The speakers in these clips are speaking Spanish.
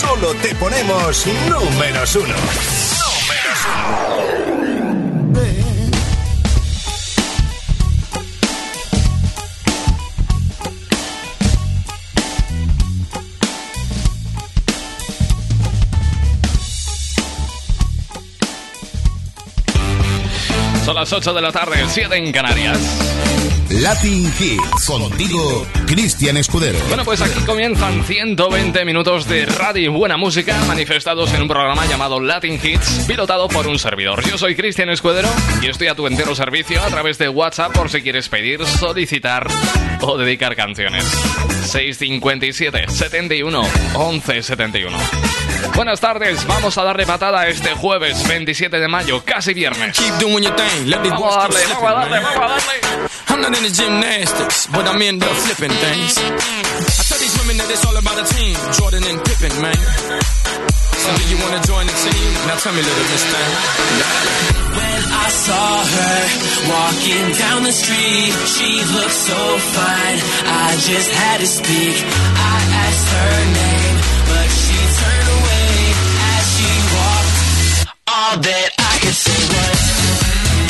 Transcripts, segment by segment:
Solo te ponemos números uno. Números uno. Son las 8 de la tarde, 7 en Canarias. Latin Hits. Contigo, Cristian Escudero. Bueno, pues aquí comienzan 120 minutos de radio y buena música manifestados en un programa llamado Latin Hits, pilotado por un servidor. Yo soy Cristian Escudero y estoy a tu entero servicio a través de WhatsApp por si quieres pedir, solicitar o dedicar canciones. 657 71 11 71. Buenas tardes, vamos a darle patada este jueves 27 de mayo, casi viernes. Vamos a darle, vamos a darle, vamos a darle. I'm not into gymnastics, but I'm into flipping things. I tell these women that it's all about a team, Jordan and Pippen, man. So do you wanna join the team? Now tell me, little miss thing. When I saw her walking down the street, she looked so fine. I just had to speak. I asked her name, All that I could say was.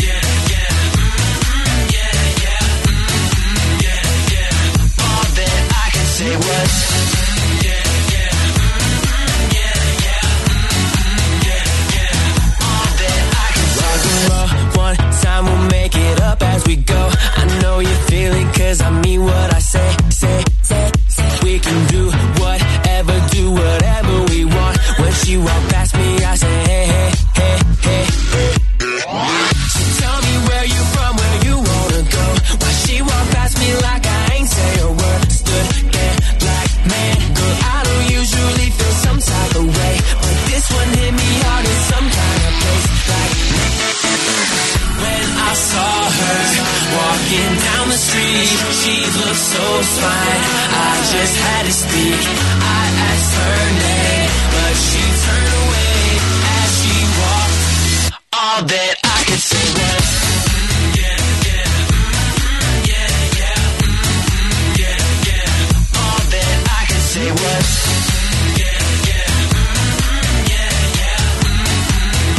Yeah, yeah, yeah, yeah, yeah, yeah. All that I say was. Yeah, yeah, yeah, yeah, yeah, yeah. All that I and roll, one time we'll make it up as we go. I know you feel it cause I mean what I say, say, say, say. We can do whatever, do whatever we want. When she walk she looked so fine. I just had to speak. I asked her name, but she turned away as she walked. All that I could say was. Yeah, yeah, yeah, yeah, yeah, yeah. All that I could say was. Yeah, yeah, yeah, yeah,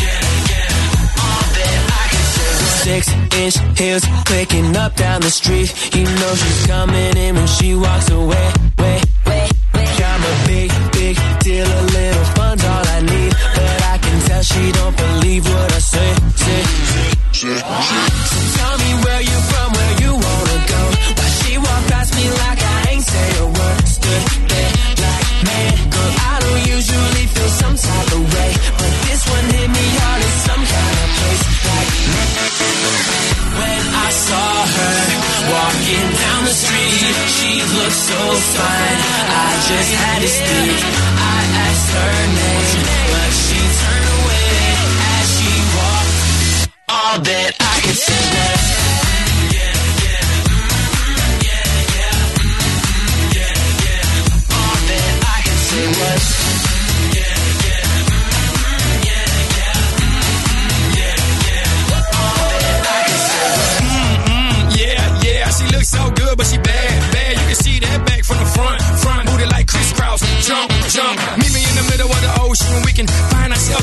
yeah, yeah. All that I could say was. Six inch heels clicking up down the street. You know she's coming in when she walks away. Way, way, way. I'm a big, big deal. A little fun's all I need, but I can tell she don't believe what I say. Say, so tell so fine. I just had to speak. I asked her name, but she turned away as she walked. All that I could say was.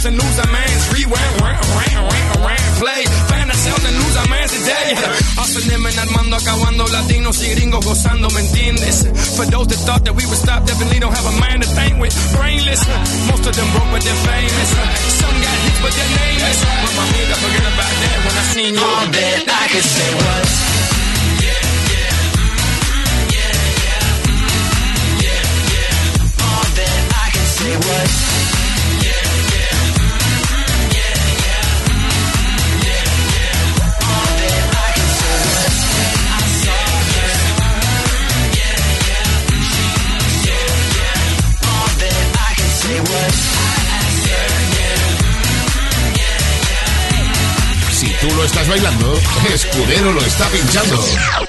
And lose our minds. Rewind, round, round, round, round, play. Find ourselves and lose our minds today. Hustling and Armando, acabando, latinos y gringos gozando, ¿me entiendes? For those that thought that we would stop, definitely don't have a mind to think with. Brainless, most of them broke, but they're famous. Some got hits, but they're nameless. But my nigga, forget about that when I seen you. All that I could say was. Yeah, yeah, bailando, Escudero lo está pinchando.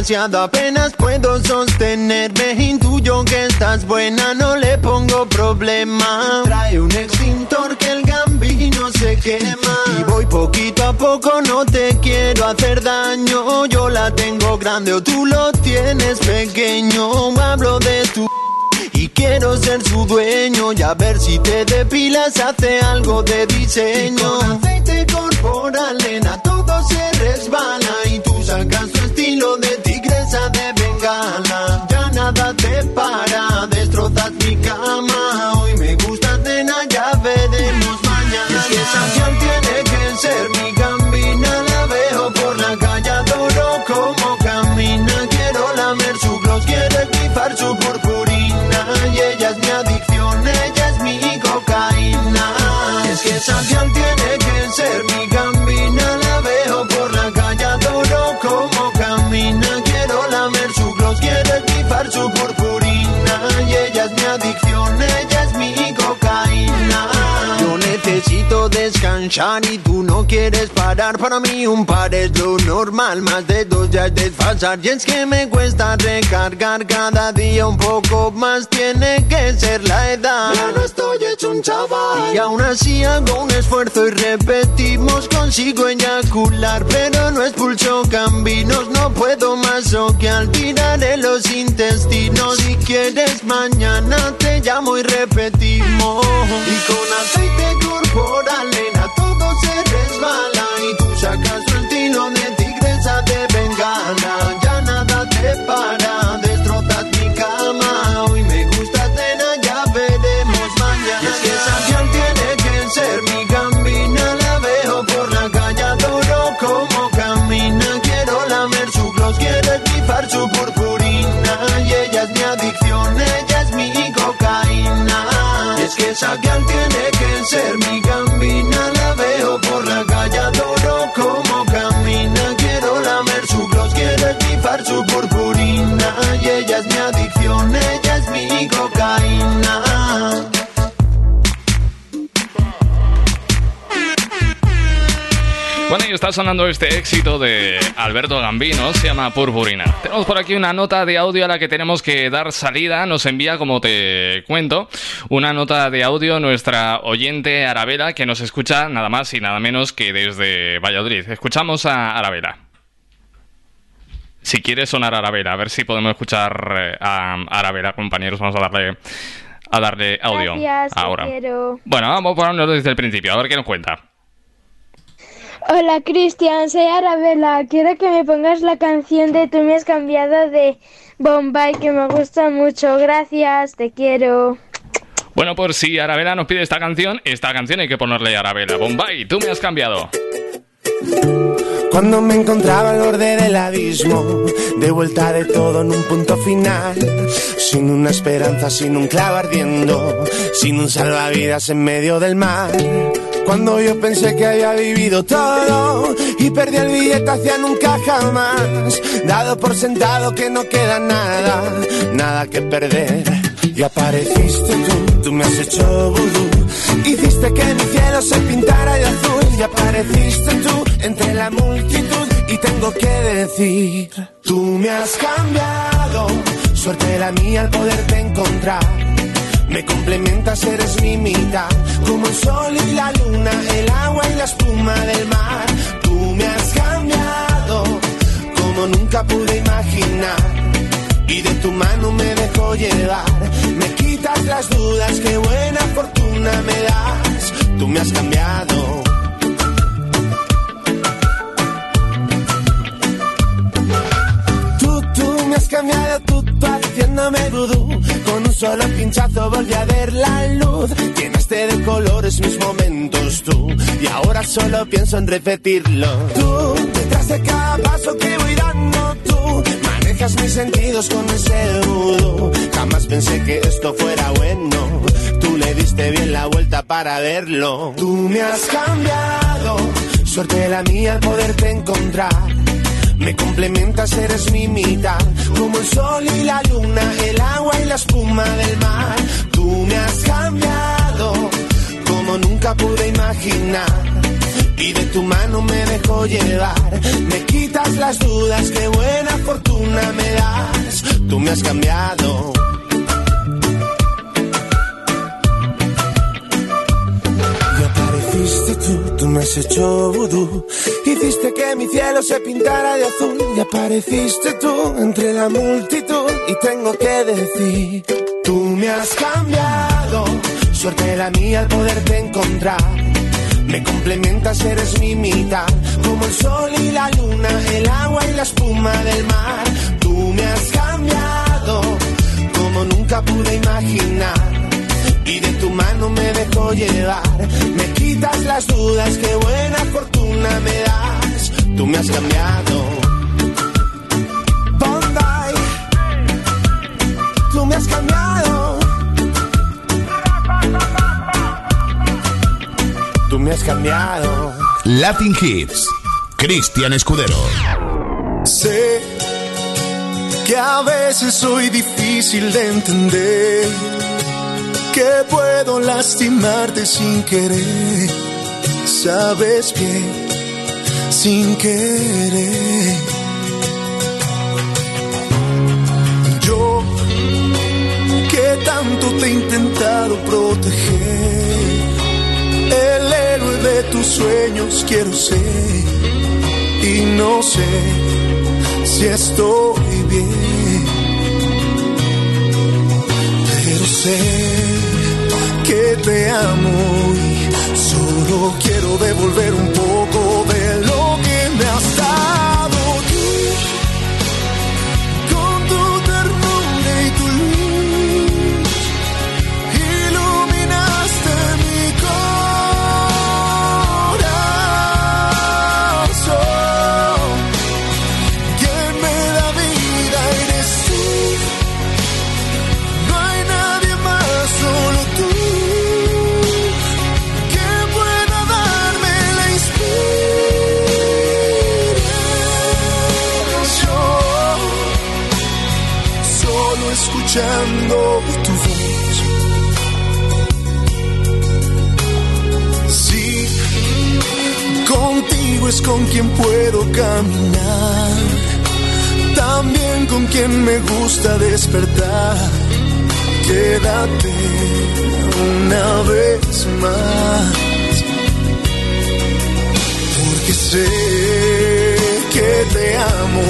Demasiado, apenas puedo sostenerme. Intuyo que estás buena, no le pongo problema. Trae un extintor que el gambino se quema. Y voy poquito a poco, no te quiero hacer daño. Yo la tengo grande o tú lo tienes pequeño. Hablo de tu y quiero ser su dueño y a ver si te depilas hace algo de diseño. con aceite corporal, nena, todo se resbala y tú sacas tu estilo de de bengala. Ya nada te para, destrozas mi cama. Hoy me gusta, nena, ya veremos mañana. Y esa canción tiene que ser mi gambina, la veo por la calle, adoro como camina. Quiero lamer su gloss, quiero equipar su purpurina. Y ella es mi adicción, ella es mi cocaína. Es que esa tiene que ser mi gambina, equipar su necesito descansar y tú no quieres parar. Para mí un par es lo normal, más de dos ya es desfasar. Y es que me cuesta recargar cada día un poco más. Tiene que ser la edad. Ya no estoy hecho un chaval. Y aún así hago un esfuerzo y repetimos. Consigo eyacular, pero no expulso cambinos. No puedo más o que al tiraré los intestinos. Si quieres mañana te llamo y repetimos. Y con aceite corporal, nena, está sonando este éxito de Alberto Gambino, se llama Purpurina. Tenemos por aquí una nota de audio a la que tenemos que dar salida. Nos envía, como te cuento, una nota de audio nuestra oyente Arabela, que nos escucha nada más y nada menos que desde Valladolid. Escuchamos a Arabela. Si quieres sonar Arabela, a ver si podemos escuchar eh, a Arabela, compañeros. Vamos a darle, a darle audio Gracias, ahora. Bueno, vamos a ponernos desde el principio, a ver qué nos cuenta. Hola Cristian, soy Arabella. Quiero que me pongas la canción de Tú me has cambiado de Bombay, que me gusta mucho. Gracias, te quiero. Bueno, pues si Arabela nos pide esta canción, esta canción hay que ponerle a Arabela. Bombay, tú me has cambiado. Cuando me encontraba al borde del abismo, de vuelta de todo en un punto final, sin una esperanza, sin un clavo ardiendo, sin un salvavidas en medio del mar. Cuando yo pensé que había vivido todo y perdí el billete hacia nunca jamás, dado por sentado que no queda nada, nada que perder. Y apareciste tú, tú me has hecho vudú, hiciste que mi cielo se pintara de azul. Y apareciste tú entre la multitud y tengo que decir, tú me has cambiado, suerte la mía al poderte encontrar. Me complementas, eres mi mitad, como el sol y la luna, el agua y la espuma del mar. Tú me has cambiado, como nunca pude imaginar. Y de tu mano me dejo llevar, me quitas las dudas, qué buena fortuna me das. Tú me has cambiado. Has cambiado, tú, tú haciéndome vudú. Con un solo pinchazo volví a ver la luz. Llenaste de colores mis momentos tú. Y ahora solo pienso en repetirlo. Tú, detrás de cada paso que voy dando tú. Manejas mis sentidos con ese vudú. Jamás pensé que esto fuera bueno. Tú le diste bien la vuelta para verlo. Tú me has cambiado. Suerte la mía al poderte encontrar. Me complementas, eres mi mitad, como el sol y la luna, el agua y la espuma del mar. Tú me has cambiado, como nunca pude imaginar. y de tu mano me dejo llevar. Me quitas las dudas, qué buena fortuna me das. Tú me has cambiado. Apareciste tú, tú me has hecho vudú. Hiciste que mi cielo se pintara de azul. Y apareciste tú entre la multitud. Y tengo que decir, tú me has cambiado. Suerte la mía al poderte encontrar me complementas, eres mi mitad, como el sol y la luna, el agua y la espuma del mar. Tú me has cambiado, como nunca pude imaginar. Y de tu mano me dejo llevar, me quitas las dudas, qué buena fortuna me das. Tú me has cambiado. Bondi, tú me has cambiado. tú me has cambiado. Latin Hits, Cristian Escudero. Sé que a veces soy difícil de entender, que puedo lastimarte sin querer, sabes bien, sin querer. Yo que tanto te he intentado proteger el héroe de tus sueños quiero ser y no sé si estoy bien. Pero sé que te amo y solo quiero devolver un poco de lo que me has dado. Con quien puedo caminar. También con quien me gusta despertar. Quédate una vez más. Porque sé que te amo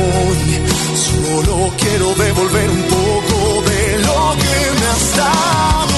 Solo quiero devolver un poco de lo que me has dado.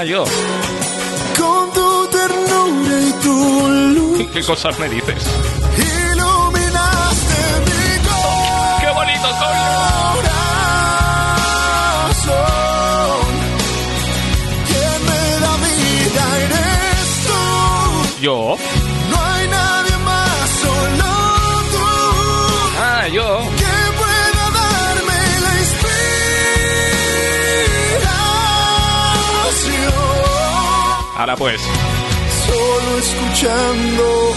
Ah, yo. Con tu ternura y tu luz. ¿Qué cosas me dices? Ahora pues. Solo escuchando.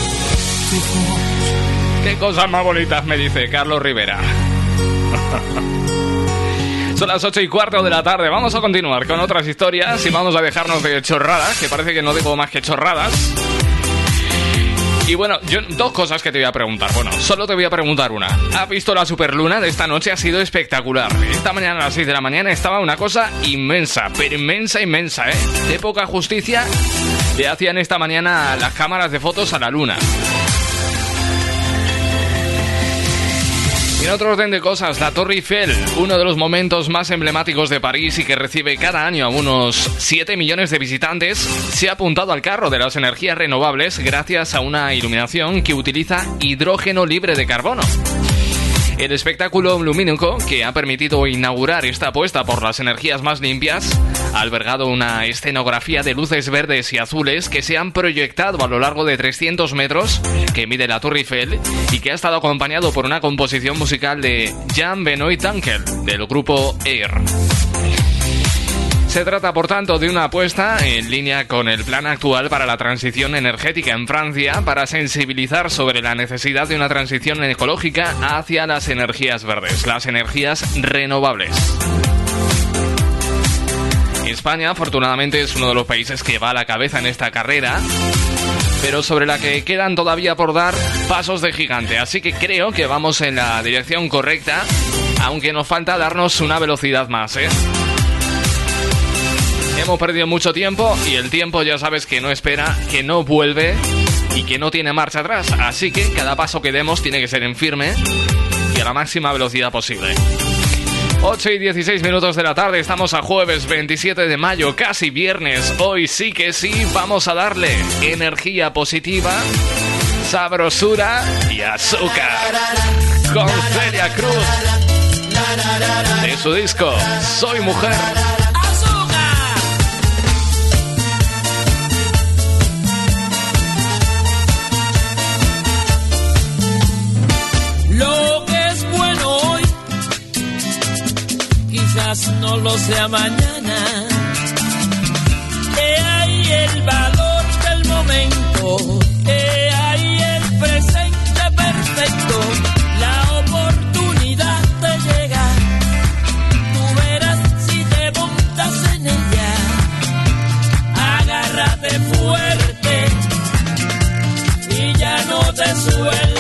Qué cosas más bonitas me dice Carlos Rivera. Son las ocho y cuarto de la tarde. Vamos a continuar con otras historias y vamos a dejarnos de chorradas, que parece que no digo más que chorradas. Y bueno, yo dos cosas que te voy a preguntar. Bueno, solo te voy a preguntar una. ¿Has visto la superluna de esta noche? Ha sido espectacular. Esta mañana a las 6 de la mañana estaba una cosa inmensa, pero inmensa, inmensa, ¿eh? De poca justicia le hacían esta mañana las cámaras de fotos a la luna. En otro orden de cosas, la Torre Eiffel, uno de los momentos más emblemáticos de París y que recibe cada año a unos 7 millones de visitantes, se ha apuntado al carro de las energías renovables gracias a una iluminación que utiliza hidrógeno libre de carbono. El espectáculo lumínico que ha permitido inaugurar esta apuesta por las energías más limpias ha albergado una escenografía de luces verdes y azules que se han proyectado a lo largo de 300 metros que mide la Torre Eiffel y que ha estado acompañado por una composición musical de Jan Benoit Ankel del grupo Air. Se trata, por tanto, de una apuesta en línea con el plan actual para la transición energética en Francia para sensibilizar sobre la necesidad de una transición ecológica hacia las energías verdes, las energías renovables. España, afortunadamente, es uno de los países que va a la cabeza en esta carrera, pero sobre la que quedan todavía por dar pasos de gigante. Así que creo que vamos en la dirección correcta, aunque nos falta darnos una velocidad más, ¿eh? Hemos perdido mucho tiempo y el tiempo ya sabes que no espera, que no vuelve y que no tiene marcha atrás. Así que cada paso que demos tiene que ser en firme y a la máxima velocidad posible. 8 y 16 minutos de la tarde, estamos a jueves 27 de mayo, casi viernes. Hoy sí que sí, vamos a darle energía positiva, sabrosura y azúcar. Con Celia Cruz. De su disco, Soy Mujer. No lo sea mañana. He ahí el valor del momento, he ahí el presente perfecto, la oportunidad de llegar. Tú verás si te montas en ella, agárrate fuerte y ya no te sueltes.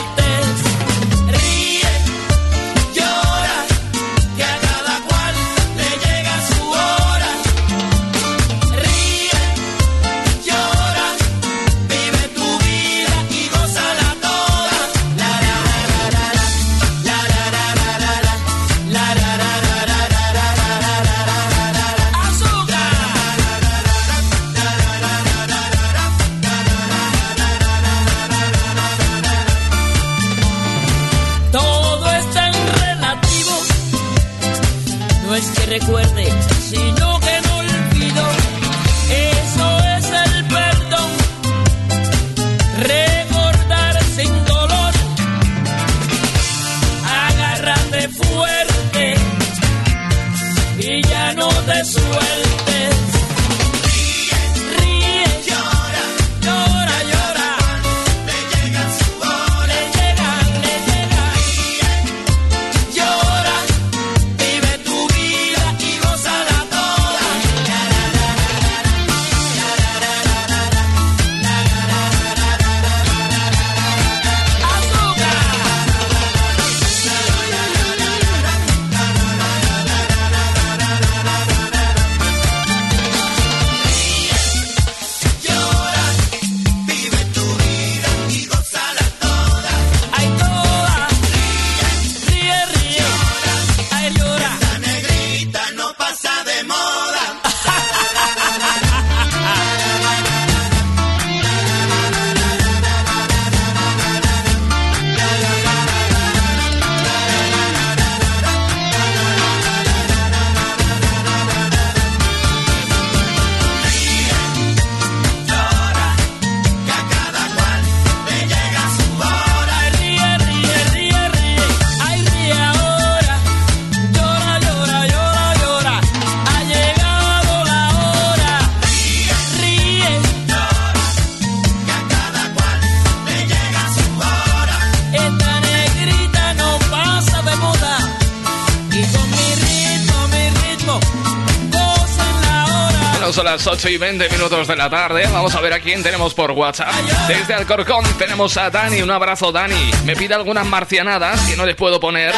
Son las 8 y 20 minutos de la tarde. Vamos a ver a quién tenemos por WhatsApp. Desde Alcorcón tenemos a Dani. Un abrazo, Dani. Me pide algunas marcianadas que no les puedo poner.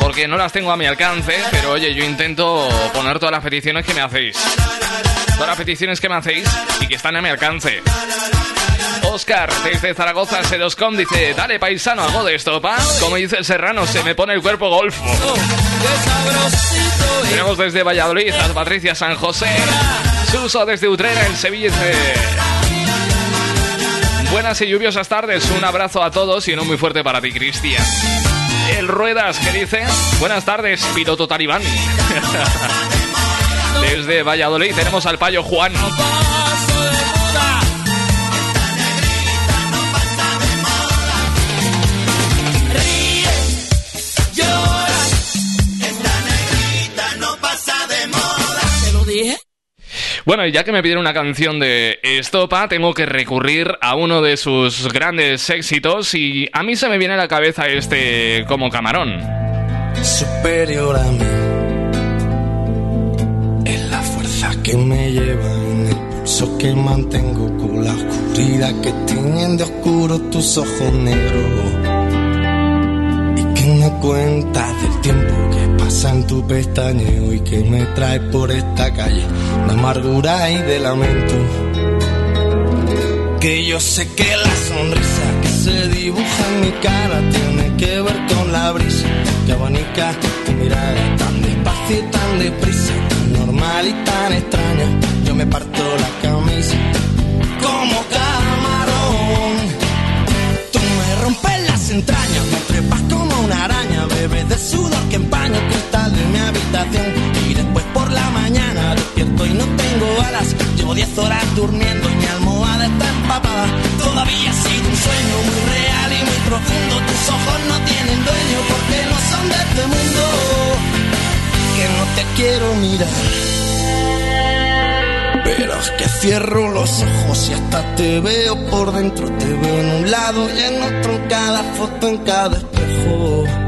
porque no las tengo a mi alcance, pero oye, yo intento poner todas las peticiones que me hacéis. Todas las peticiones que me hacéis y que están a mi alcance. Oscar, desde Zaragoza, Sedoscom, dice, dale paisano, algo de esto, pa. Como dice el serrano, se me pone el cuerpo golfo. Tenemos desde Valladolid a Patricia San José. Suso desde Utrera, en Sevilla. Buenas y lluviosas tardes. Un abrazo a todos y uno muy fuerte para ti, Cristian. El Ruedas, que dice, buenas tardes, piloto talibán. Desde Valladolid tenemos al payo Juan. Bueno, y ya que me pidieron una canción de Estopa, tengo que recurrir a uno de sus grandes éxitos y a mí se me viene a la cabeza este como camarón. Superior a mí es la fuerza que me lleva en el pulso que mantengo con la oscuridad que tienen de oscuro tus ojos negros y que me cuenta del tiempo que pasa en tu pestañeo y que me trae por esta calle de amargura y de lamento. Que yo sé que la sonrisa que se dibuja en mi cara tiene que ver con la brisa que abanica tu mirada tan despacio y tan deprisa, tan normal y tan extraña. Yo me parto la camisa como camarón. Tú me rompes las entrañas, me trepas como una araña, bebes de sudor que empaña Y después por la mañana despierto y no tengo alas. Llevo 10 horas durmiendo y mi almohada está empapada. Todavía ha sido un sueño muy real y muy profundo. Tus ojos no tienen dueño porque no son de este mundo. Que no te quiero mirar. Pero es que cierro los ojos y hasta te veo por dentro. Te veo en un lado y en otro, en cada foto, en cada espejo.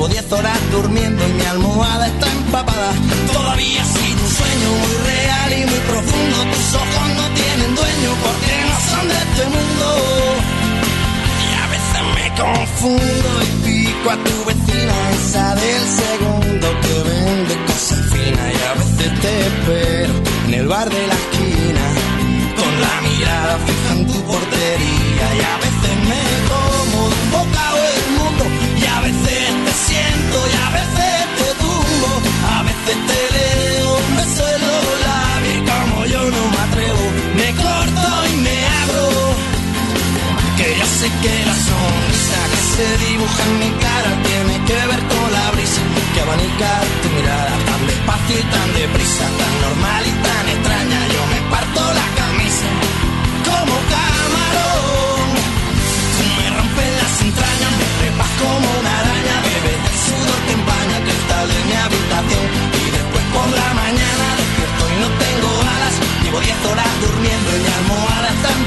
Llevo 10 horas durmiendo y mi almohada está empapada. Todavía sido un sueño muy real y muy profundo. Tus ojos no tienen dueño porque no son de este mundo. Y a veces me confundo y pico a tu vecina, esa del segundo que vende cosas finas. Y a veces te espero en el bar de la esquina, con la mirada fija en tu portería. Y a veces me como de un bocado te los labios. Y como yo no me atrevo, me corto y me abro. Que yo sé que la sonrisa que se dibuja en mi cara tiene que ver con la brisa que abanica tu mirada tan despacio y tan deprisa, tan normal y tan extraña. Yo me parto la camisa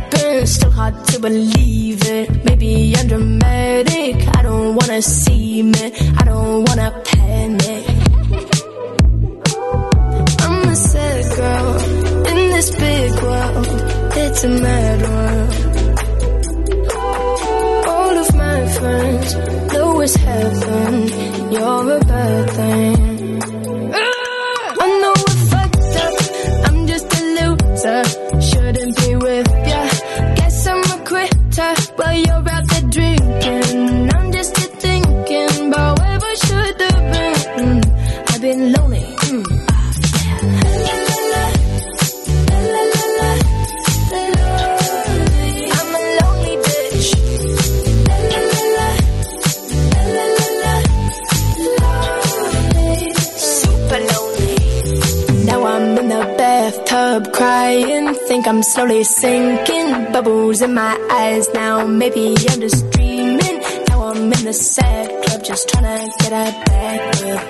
happen. Still hard to believe it. Maybe I'm dramatic. I don't wanna see me. I don't wanna panic. I'm a sad girl in this big world. It's a mad world. Oh though it's heaven, you're a bad thing. I'm slowly sinking. Bubbles in my eyes now. Maybe I'm just dreaming. Now I'm in the sad club just trying to get a back up.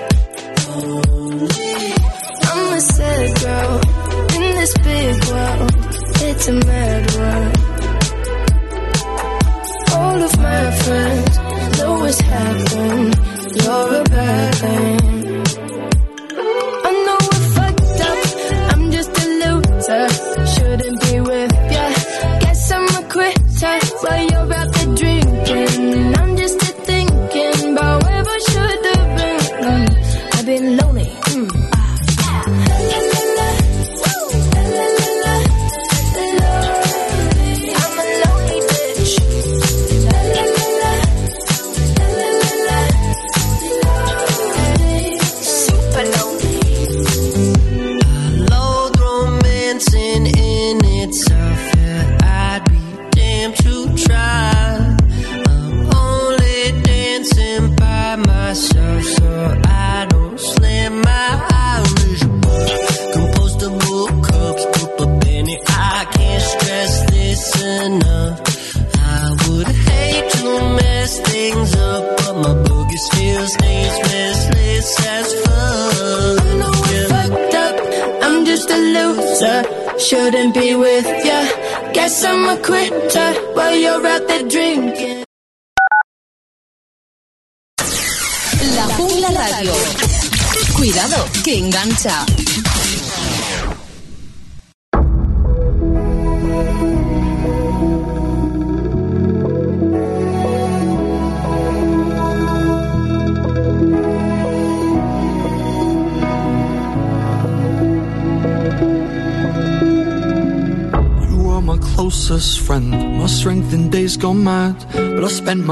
I'm a sad girl in this big world. It's a mad world. All of my friends know it's happened. You're a bad thing.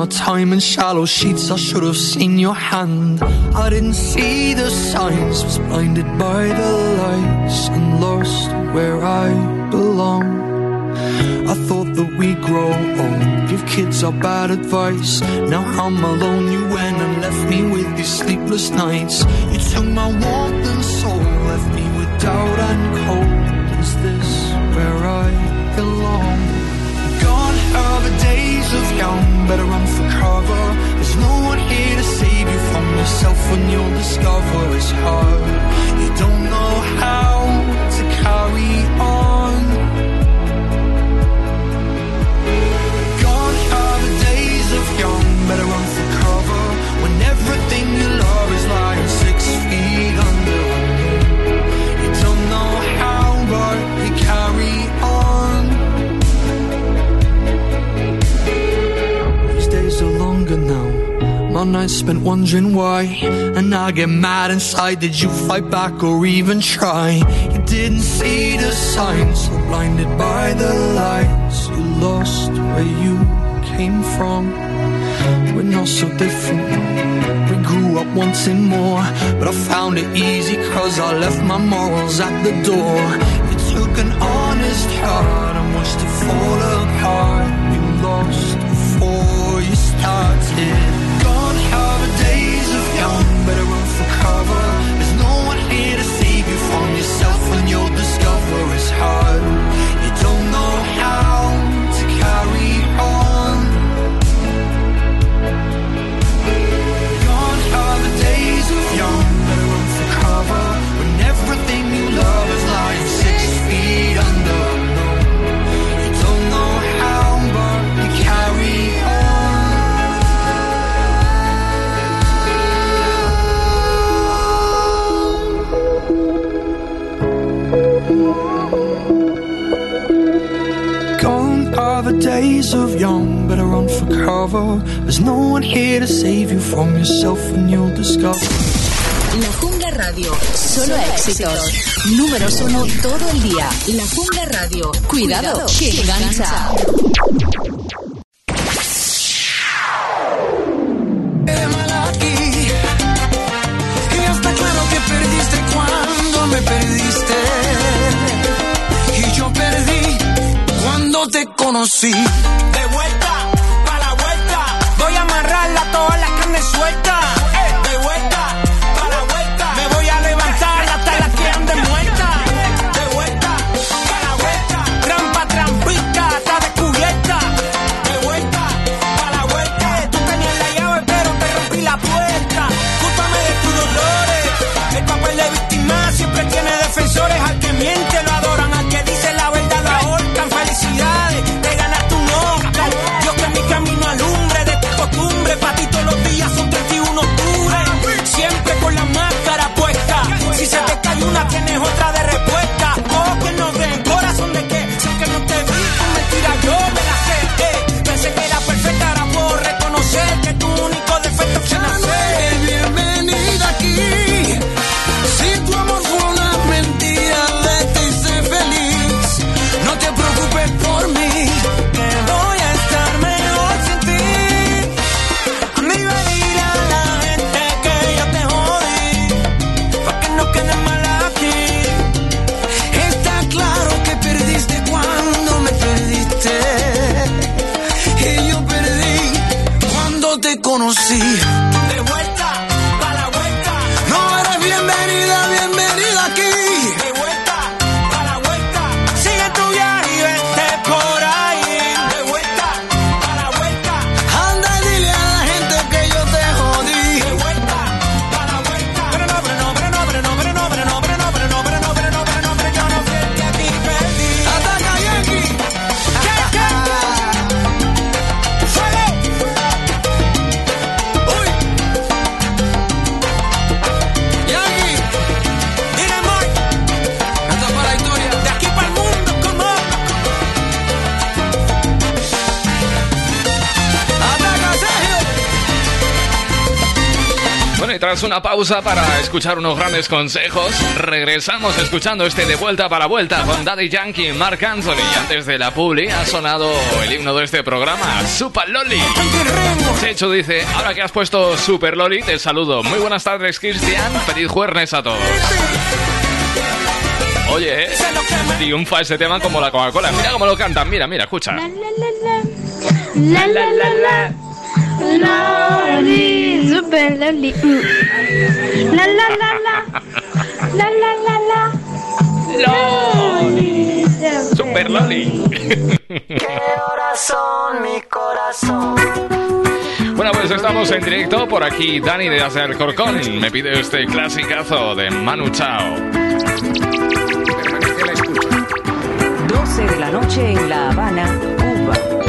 Time in shallow sheets, I should have seen your hand. I didn't see the signs, was blinded by the lights and lost where I belong. I thought that we grow old, give kids our bad advice. Now I'm alone, you went and left me with these sleepless nights. You took my warmth and soul, left me with doubt and cold. When you'll discover it's hard. Spent wondering why. And I get mad inside. Did you fight back or even try? You didn't see the signs, so blinded by the lights. You lost where you came from. We're not so different. We grew up wanting more, but I found it easy cause I left my morals at the door. You took an honest heart and watched it fall apart. You lost before you started. Days of young, better run for cover. There's no one here to save you from yourself, and you'll discover. La Jungla Radio, solo éxitos. Números uno todo el día. La Jungla Radio, cuidado, que engancha. Conocí. Te conocí. Tras una pausa para escuchar unos grandes consejos, regresamos escuchando este de vuelta para vuelta con Daddy Yankee Mark Anthony. Y antes de la publi ha sonado el himno de este programa, Super Loli. Checho dice, ahora que has puesto Super Loli, te saludo. Muy buenas tardes, Cristian. Feliz jueves a todos. Oye, eh, triunfa ese tema como la Coca-Cola. Mira cómo lo cantan, mira, mira, escucha. La la la la. Lovely, super lovely. Mm. La la la la. La la la la. Loli. Super Loli. Corazón, mi corazón. Bueno, pues estamos en directo por aquí. Dani de Hacer Corcón me pide este clasicazo de Manu Chao. 12 de la noche en La Habana, Cuba.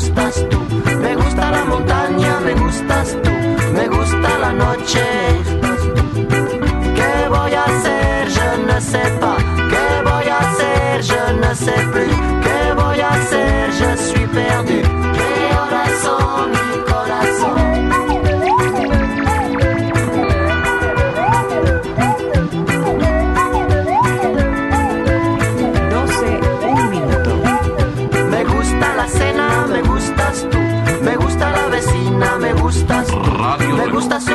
gustas tú. Me gusta la montaña, me gustas tú. Me gusta la noche. ¿Qué voy a hacer? Je ne sais pas. ¿Qué voy a hacer? Je ne sais plus.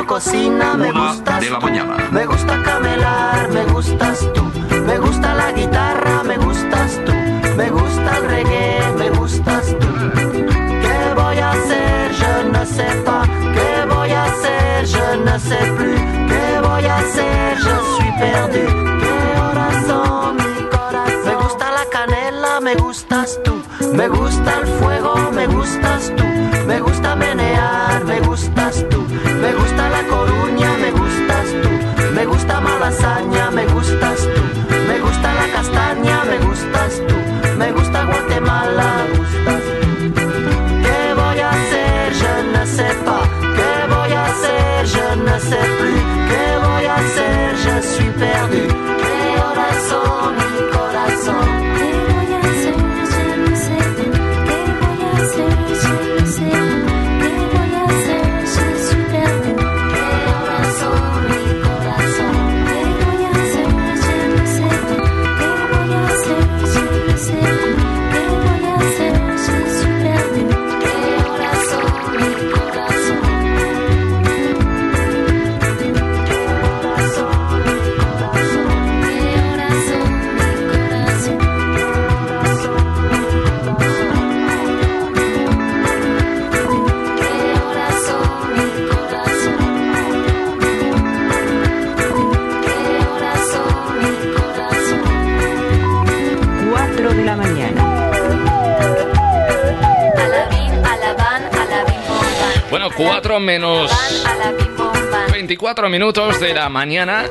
cocina, me de la tú. mañana. Me gusta camelar, me gustas tú. Me gusta la guitarra, me gustas tú. Me gusta el reggae, me gustas tú. ¿Qué voy a hacer? Je ne sais pas. ¿Qué voy a hacer? Je ne sais plus. ¿Qué voy a hacer? Je suis perdu. me gustas tú, me gusta el fuego, me gustas tú, me gusta menear, me gustas tú. 4 menos 24 minutos de la mañana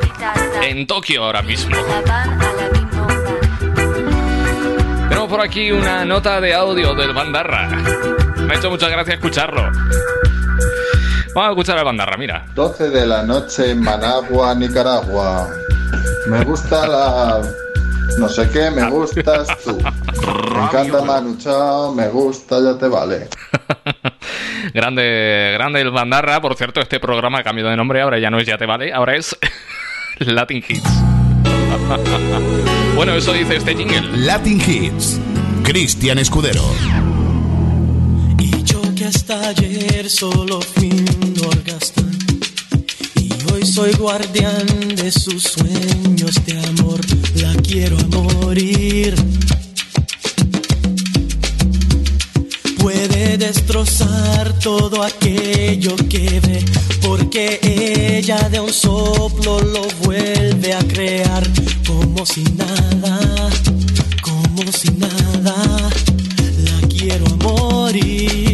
en Tokio ahora mismo. Tenemos por aquí una nota de audio del Bandarra. Me ha hecho mucha gracia escucharlo. Vamos a escuchar al Bandarra, mira. 12 de la noche en Managua, Nicaragua. Me gusta la... No sé qué, me gustas tú. Me encanta Manu Chao, me gusta, ya te vale. Grande, grande el Bandarra. Por cierto, este programa ha cambiado de nombre. Ahora ya no es Ya Te Vale, ahora es Latin Hits. bueno, eso dice este jingle. Latin Hits. Cristian Escudero. Yo que hasta ayer solo fui un y hoy soy guardián de sus sueños de amor. La quiero a morir. Puede destrozar todo aquello que ve, porque ella de un soplo lo vuelve a crear como si nada, como si nada la quiero morir.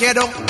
Quiero,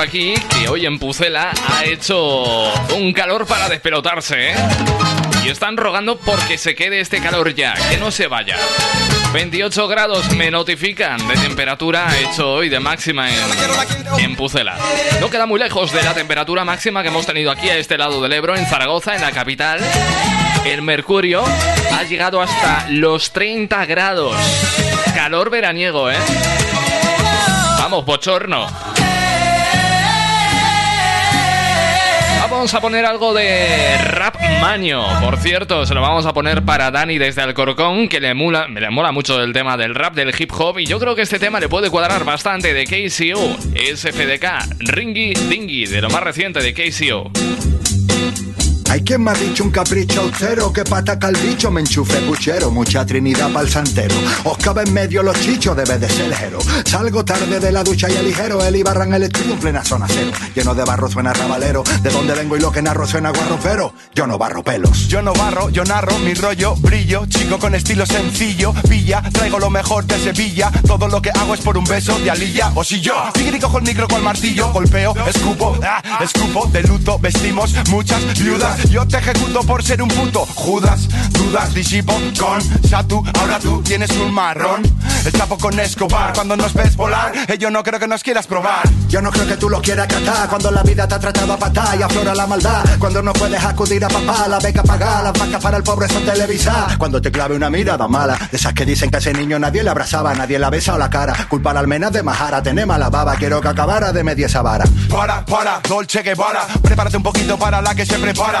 aquí que hoy en Pucela ha hecho un calor para despelotarse, ¿eh? Y están rogando porque se quede este calor ya, que no se vaya. 28 grados me notifican de temperatura hecho hoy de máxima en, en Pucela. No queda muy lejos de la temperatura máxima que hemos tenido aquí a este lado del Ebro, en Zaragoza, en la capital. El mercurio ha llegado hasta los 30 grados. Calor veraniego, ¿eh? Vamos, bochorno. Vamos a poner algo de rap maño. Por cierto, se lo vamos a poner para Dani desde Alcorcón, que le mola, me le mola mucho el tema del rap, del hip hop. Y yo creo que este tema le puede cuadrar bastante de KCO, SFDK, Ringy Dingy, de lo más reciente de KCO. Hay quien me ha dicho un capricho austero que pataca el bicho me enchufe puchero, mucha trinidad pa'l santero. Os cabe en medio los chichos, debe de ser ligero. Salgo tarde de la ducha y el ligero, el Ibarra en el estudio en plena zona cero. Lleno de barro suena rabalero, de donde vengo y lo que narro suena guarropero. Yo no barro pelos. Yo no barro, yo narro mi rollo, brillo, chico con estilo sencillo, pilla, traigo lo mejor de Sevilla, todo lo que hago es por un beso de alilla, o si yo, tigre cojo el micro con martillo, golpeo, escupo, ah, escupo, de luto, vestimos muchas viudas, yo te ejecuto por ser un puto, Judas, dudas, disipo con Satu, ahora tú tienes un marrón, el chapo con Escobar, cuando nos ves volar, eh, yo no creo que nos quieras probar. Yo no creo que tú lo quieras catar cuando la vida te ha tratado a patar y aflora la maldad. Cuando no puedes acudir a papá, la beca pagar, las vacas para el pobre son televisar. Cuando te clave una mirada mala, de esas que dicen que a ese niño nadie le abrazaba, nadie la besa la cara. Culpa al menos de majara, tenemos mala baba, quiero que acabara de media esa vara. Para, para, Dolce Guevara Prepárate un poquito para la que se prepara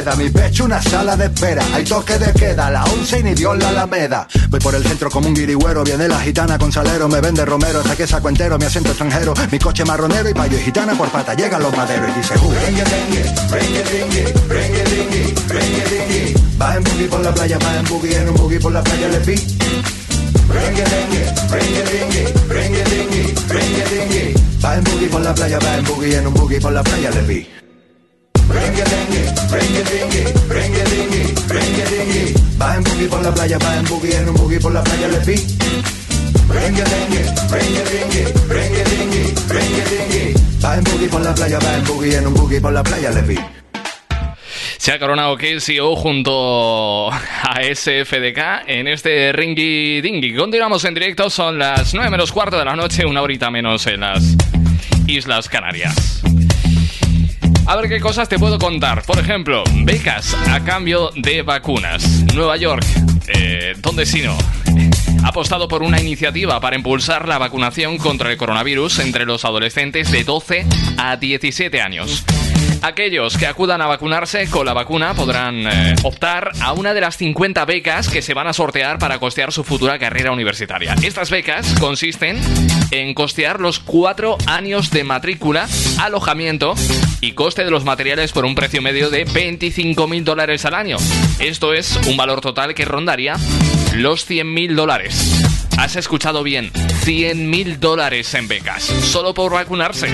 Mi pecho una sala de espera. Hay toque de queda, la once y ni Dios la alameda. Voy por el centro como un guirigüero. Viene la gitana con salero, me vende romero. Hasta que saco entero, mi acento extranjero. Mi coche marronero y payo y gitana por pata. Llegan los maderos y dice, uh. Va en boogie por la playa, va en boogie, en un boogie por la playa le vi. Rengue. Va en boogie por la playa, va en boogie, en un boogie por la playa le vi. Rengue, rengue, rengue, rengue, rengue, rengue, rengue, rengue. Va en boogie por la playa, va en boogie, en un boogie por la playa le vi. Ringue, ringue, ringue, ringue, ringue, ringue, ringue, ringue. Va en boogie por la playa, va en boogie, en un boogie por la playa, le vi. Se ha coronado KCO junto a SFDK en este Ringy Dingy. Continuamos en directo, son las 9 menos cuarto de la noche, una horita menos en las Islas Canarias. A ver qué cosas te puedo contar. Por ejemplo, becas a cambio de vacunas. Nueva York, eh, ¿dónde si no? Ha apostado por una iniciativa para impulsar la vacunación contra el coronavirus entre los adolescentes de 12 a 17 años. Aquellos que acudan a vacunarse con la vacuna podrán eh, optar a una de las 50 becas que se van a sortear para costear su futura carrera universitaria. Estas becas consisten en costear los cuatro años de matrícula, alojamiento y coste de los materiales por un precio medio de 25 mil dólares al año. Esto es un valor total que rondaría los 100 mil dólares. Has escuchado bien, 100 mil dólares en becas, solo por vacunarse.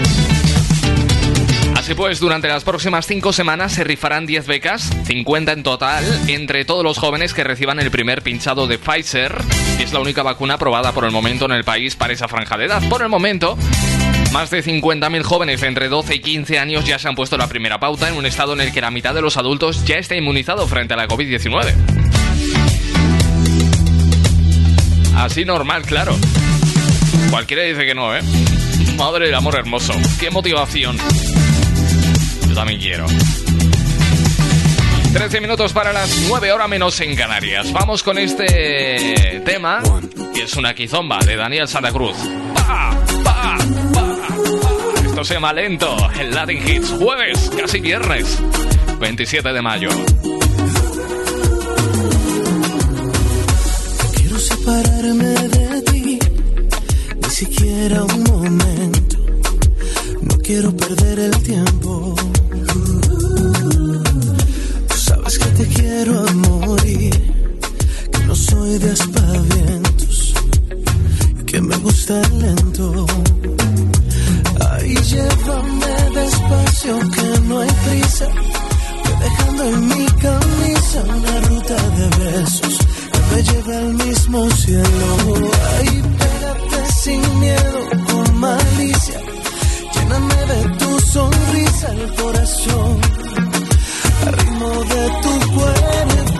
Así pues, durante las próximas 5 semanas se rifarán 10 becas, 50 en total, entre todos los jóvenes que reciban el primer pinchado de Pfizer. Es la única vacuna aprobada por el momento en el país para esa franja de edad. Por el momento, más de 50.000 jóvenes entre 12 y 15 años ya se han puesto la primera pauta en un estado en el que la mitad de los adultos ya está inmunizado frente a la COVID-19. Así normal, claro. Cualquiera dice que no, ¿eh? Madre del amor hermoso. ¡Qué motivación! También quiero. 13 minutos para las 9 horas menos en Canarias. Vamos con este tema, que es una quizomba de Daniel Santa Cruz. Pa, pa, pa. Esto se llama lento, el Latin Hits, jueves, casi viernes, 27 de mayo. Quiero separarme de ti, ni siquiera un momento. No quiero perder el tiempo. Quiero a morir, que no soy de aspavientos, que me gusta el lento. Ay, llévame despacio, que no hay prisa. Voy dejando en mi camisa una ruta de besos que me lleve al mismo cielo. Ay, pégate sin miedo, con malicia. Lléname de tu sonrisa el corazón. De tu cuerpo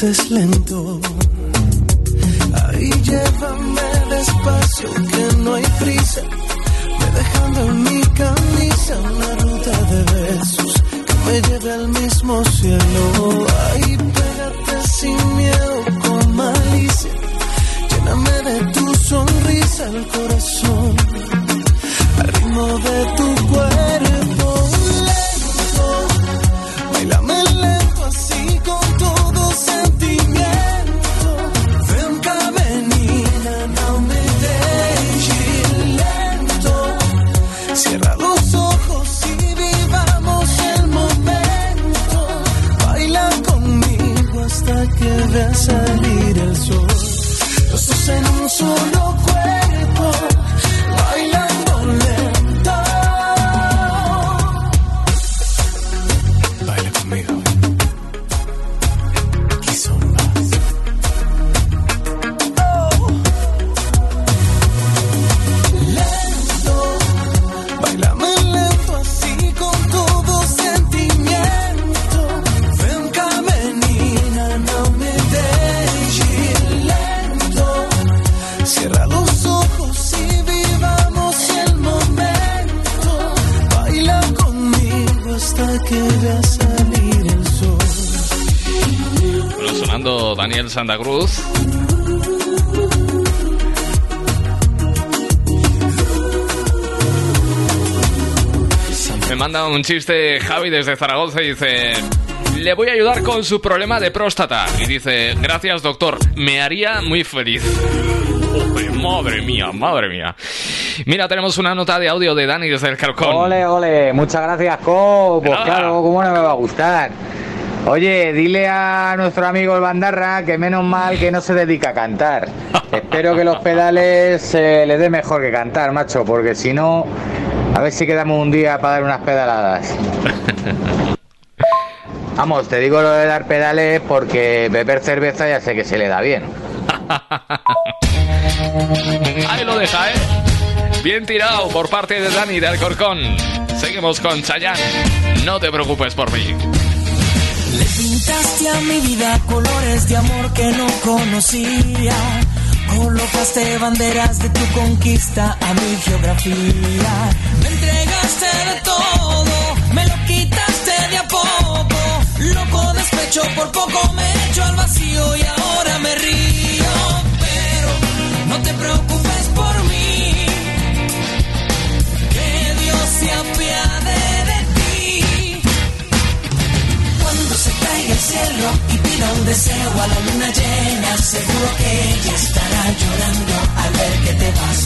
beses lento. Ahí llévame despacio, que no hay prisa. Me dejando en mi camisa una ruta de besos que me lleve al mismo cielo. Ahí pégate sin miedo, con malicia. Lléname de tu sonrisa el corazón. Al ritmo de Javi desde Zaragoza y dice... Le voy a ayudar con su problema de próstata. Y dice, gracias doctor, me haría muy feliz. Madre mía, madre mía. Mira, tenemos una nota de audio de Dani desde el Carcón. Ole, ole, muchas gracias, Co. Pues claro, ¿cómo no me va a gustar? Oye, dile a nuestro amigo el Bandarra que menos mal que no se dedica a cantar. Espero que los pedales se le dé mejor que cantar, macho, porque si no, a ver si quedamos un día para dar unas pedaladas. Vamos, te digo lo de dar pedales porque beber cerveza ya sé que se le da bien. Ahí lo deja, ¿eh? Bien tirado por parte de Dani de Alcorcón. Seguimos con Chayanne. No te preocupes por mí. Le pintaste a mi vida colores de amor que no conocía. Colocaste banderas de tu conquista a mi geografía. Me entregaste de todo, me lo quitaste de a poco. Loco despecho, por poco me echo al vacío y ahora me río. Pero no te preocupes por mí, que Dios se apiade de ti. Cuando se caiga el cielo pida un deseo a la luna llena, seguro que ella estará llorando al ver que te vas.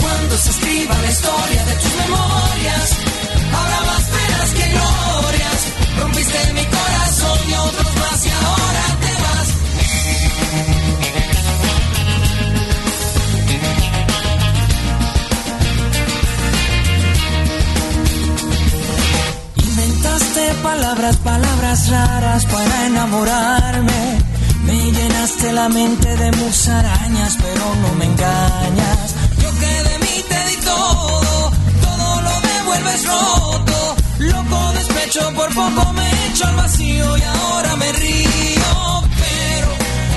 Cuando se escriba la historia de tus memorias, habrá más penas que glorias. Rompiste mi corazón y otros más y palabras, palabras raras para enamorarme. Me llenaste la mente de musarañas, pero no me engañas. Yo que de mí te di todo, todo lo devuelves roto. Loco despecho, por poco me echo al vacío y ahora me río. Pero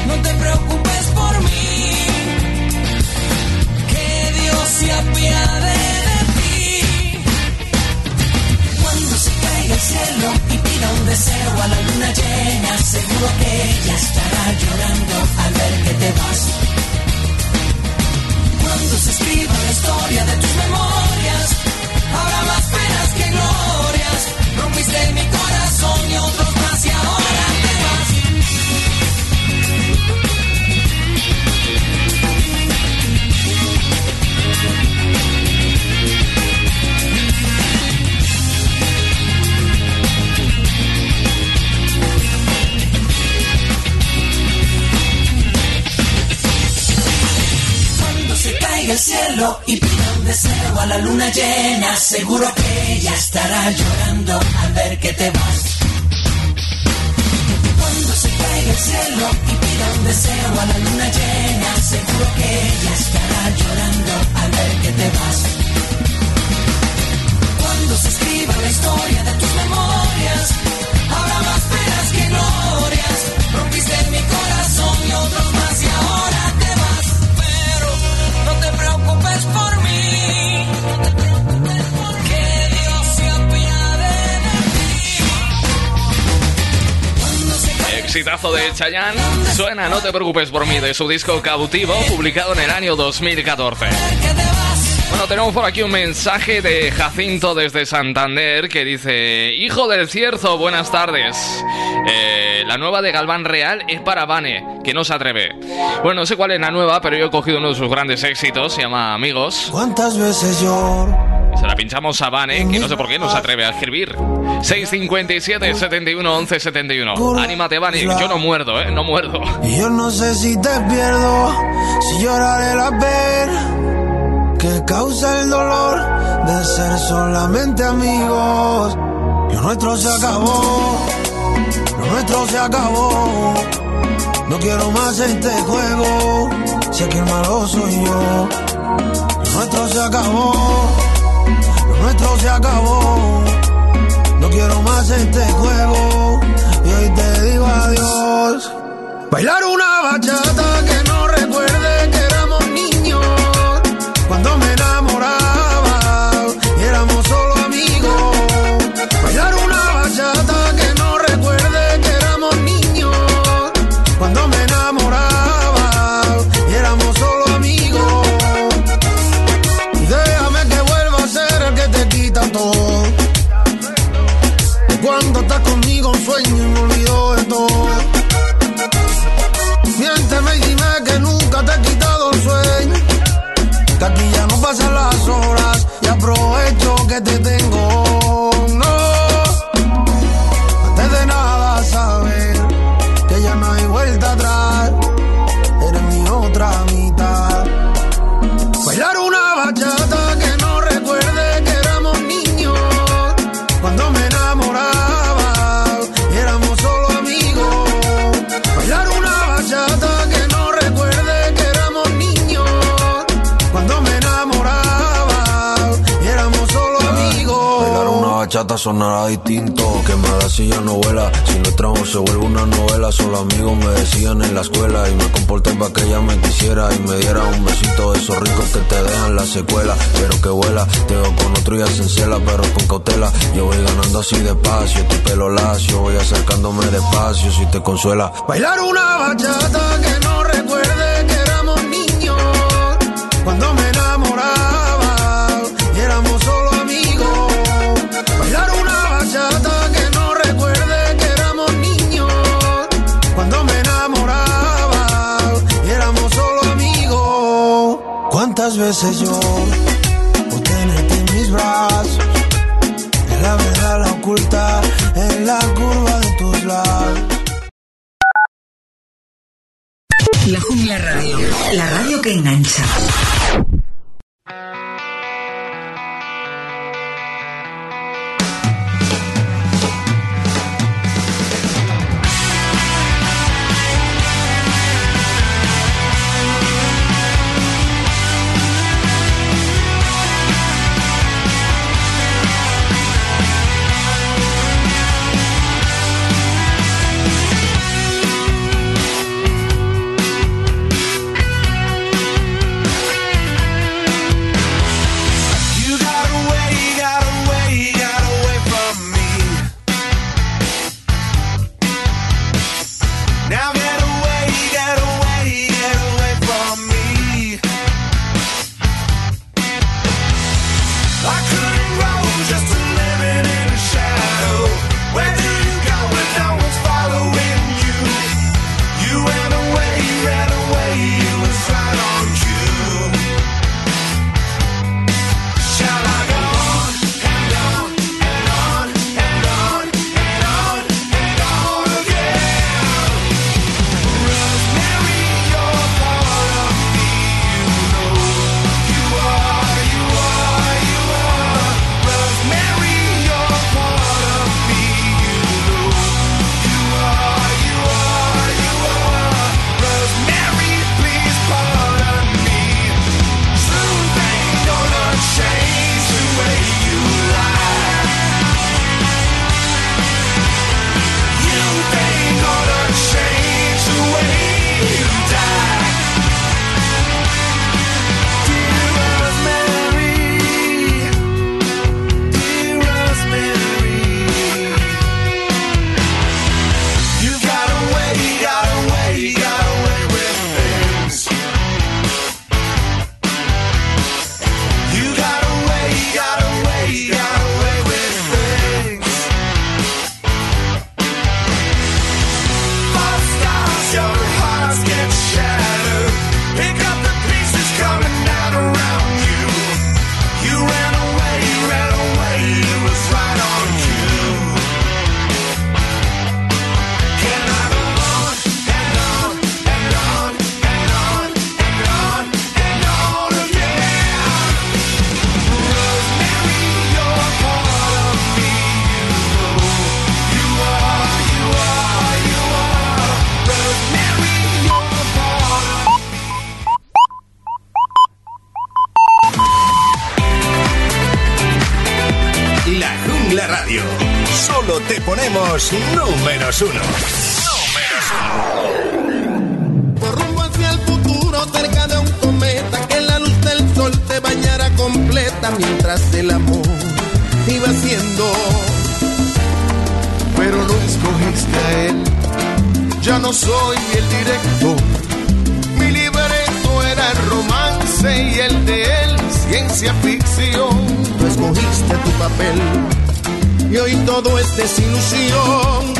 no te preocupes por mí, que Dios se apiade llena, seguro que ella estará llorando Chayanne. Suena No te preocupes por mí de su disco Cautivo, publicado en el año 2014. Bueno, tenemos por aquí un mensaje de Jacinto desde Santander que dice: Hijo del cierzo, buenas tardes. Eh, la nueva de Galván Real es para Vane, que no se atreve. Bueno, no sé cuál es la nueva, pero yo he cogido uno de sus grandes éxitos, se llama Amigos. ¿Cuántas veces lloro? Se la pinchamos a Vane, que no sé por qué no se atreve a escribir. 657 71 11 71. Anímate, Vane, yo no muerdo, ¿eh? No muerdo. Y yo no sé si te pierdo, si lloraré la pena que causa el dolor de ser solamente amigos. Lo nuestro se acabó, lo nuestro se acabó. No quiero más este juego, sé que el malo soy yo. Lo nuestro se acabó, lo nuestro se acabó. Quiero más este juego y hoy te digo adiós. Bailar una bachata bachata sonará distinto Que ya no vuela. Si nuestro amor se vuelve una novela. Solo amigos me decían en la escuela Y me comporté para que ella me quisiera Y me diera un besito de esos ricos que te dejan la secuela. Pero que vuela, te veo con otro y hacen cela Pero con cautela, yo voy ganando así despacio Tu pelo lacio, voy acercándome despacio Si te consuela. Bailar una bachata que no recuerde veces yo por tenerte en mis brazos? Es la verdad la oculta en la curva de tus labios. La Jungla Radio, la radio que engancha. Ponemos números uno. rumbo hacia el futuro cerca de un cometa que la luz del sol te bañara completa mientras el amor iba siendo. Pero no escogiste a él. Ya no soy el director mi libreto era el romance y el de él ciencia ficción. Tú escogiste tu papel y hoy todo es desilusión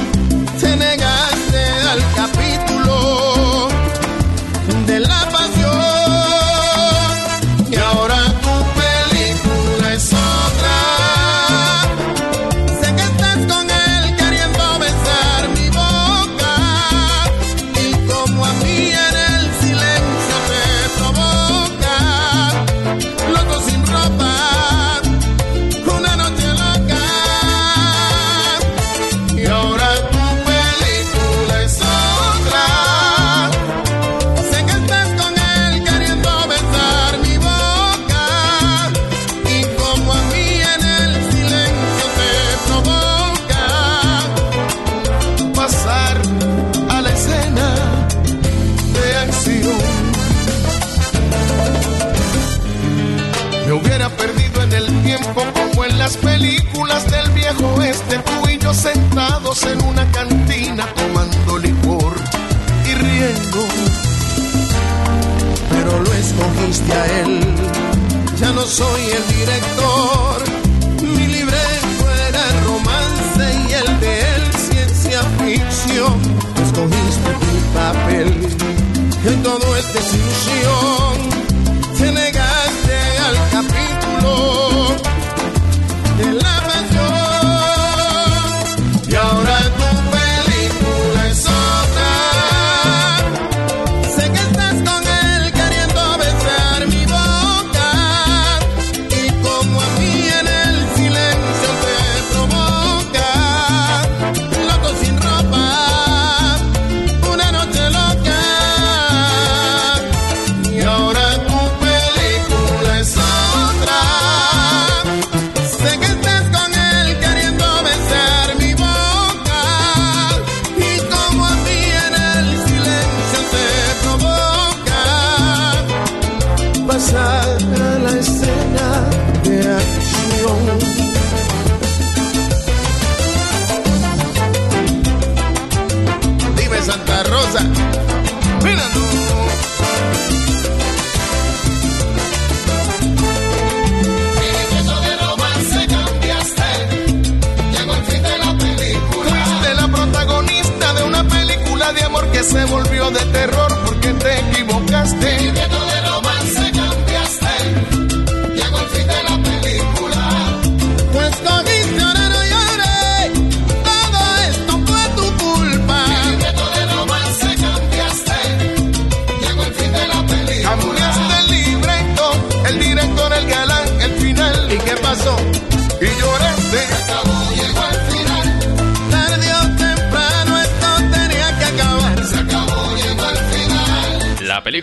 soy el director. Mi libreto era romance y el de él ciencia ficción. Escogiste tu papel hoy todo es desilusión te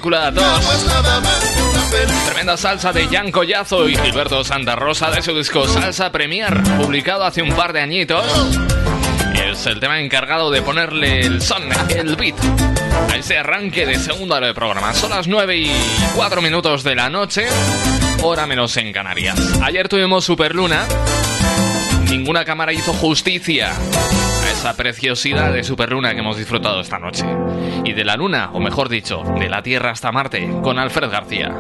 película 2. No es nada más que una película. Tremenda salsa de Jan Collazo y Gilberto Santa Rosa de su disco Salsa Premier, publicado hace un par de añitos. Es el tema encargado de ponerle el son, el beat, a ese arranque de segunda hora de programa. Son las 9 y 4 minutos de la noche, hora menos en Canarias. Ayer tuvimos Superluna. Ninguna cámara hizo justicia esa preciosidad de Superluna que hemos disfrutado esta noche. Y de la luna, o mejor dicho, de la Tierra hasta Marte, con Alfred García.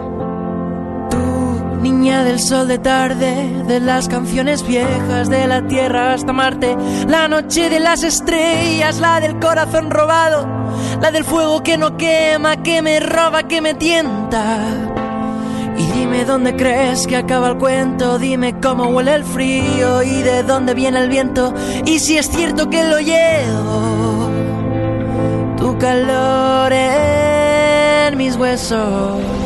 Niña del sol de tarde, de las canciones viejas, de la tierra hasta Marte, la noche de las estrellas, la del corazón robado, la del fuego que no quema, que me roba, que me tienta. Dime dónde crees que acaba el cuento, dime cómo huele el frío y de dónde viene el viento, y si es cierto que lo llevo, tu calor en mis huesos.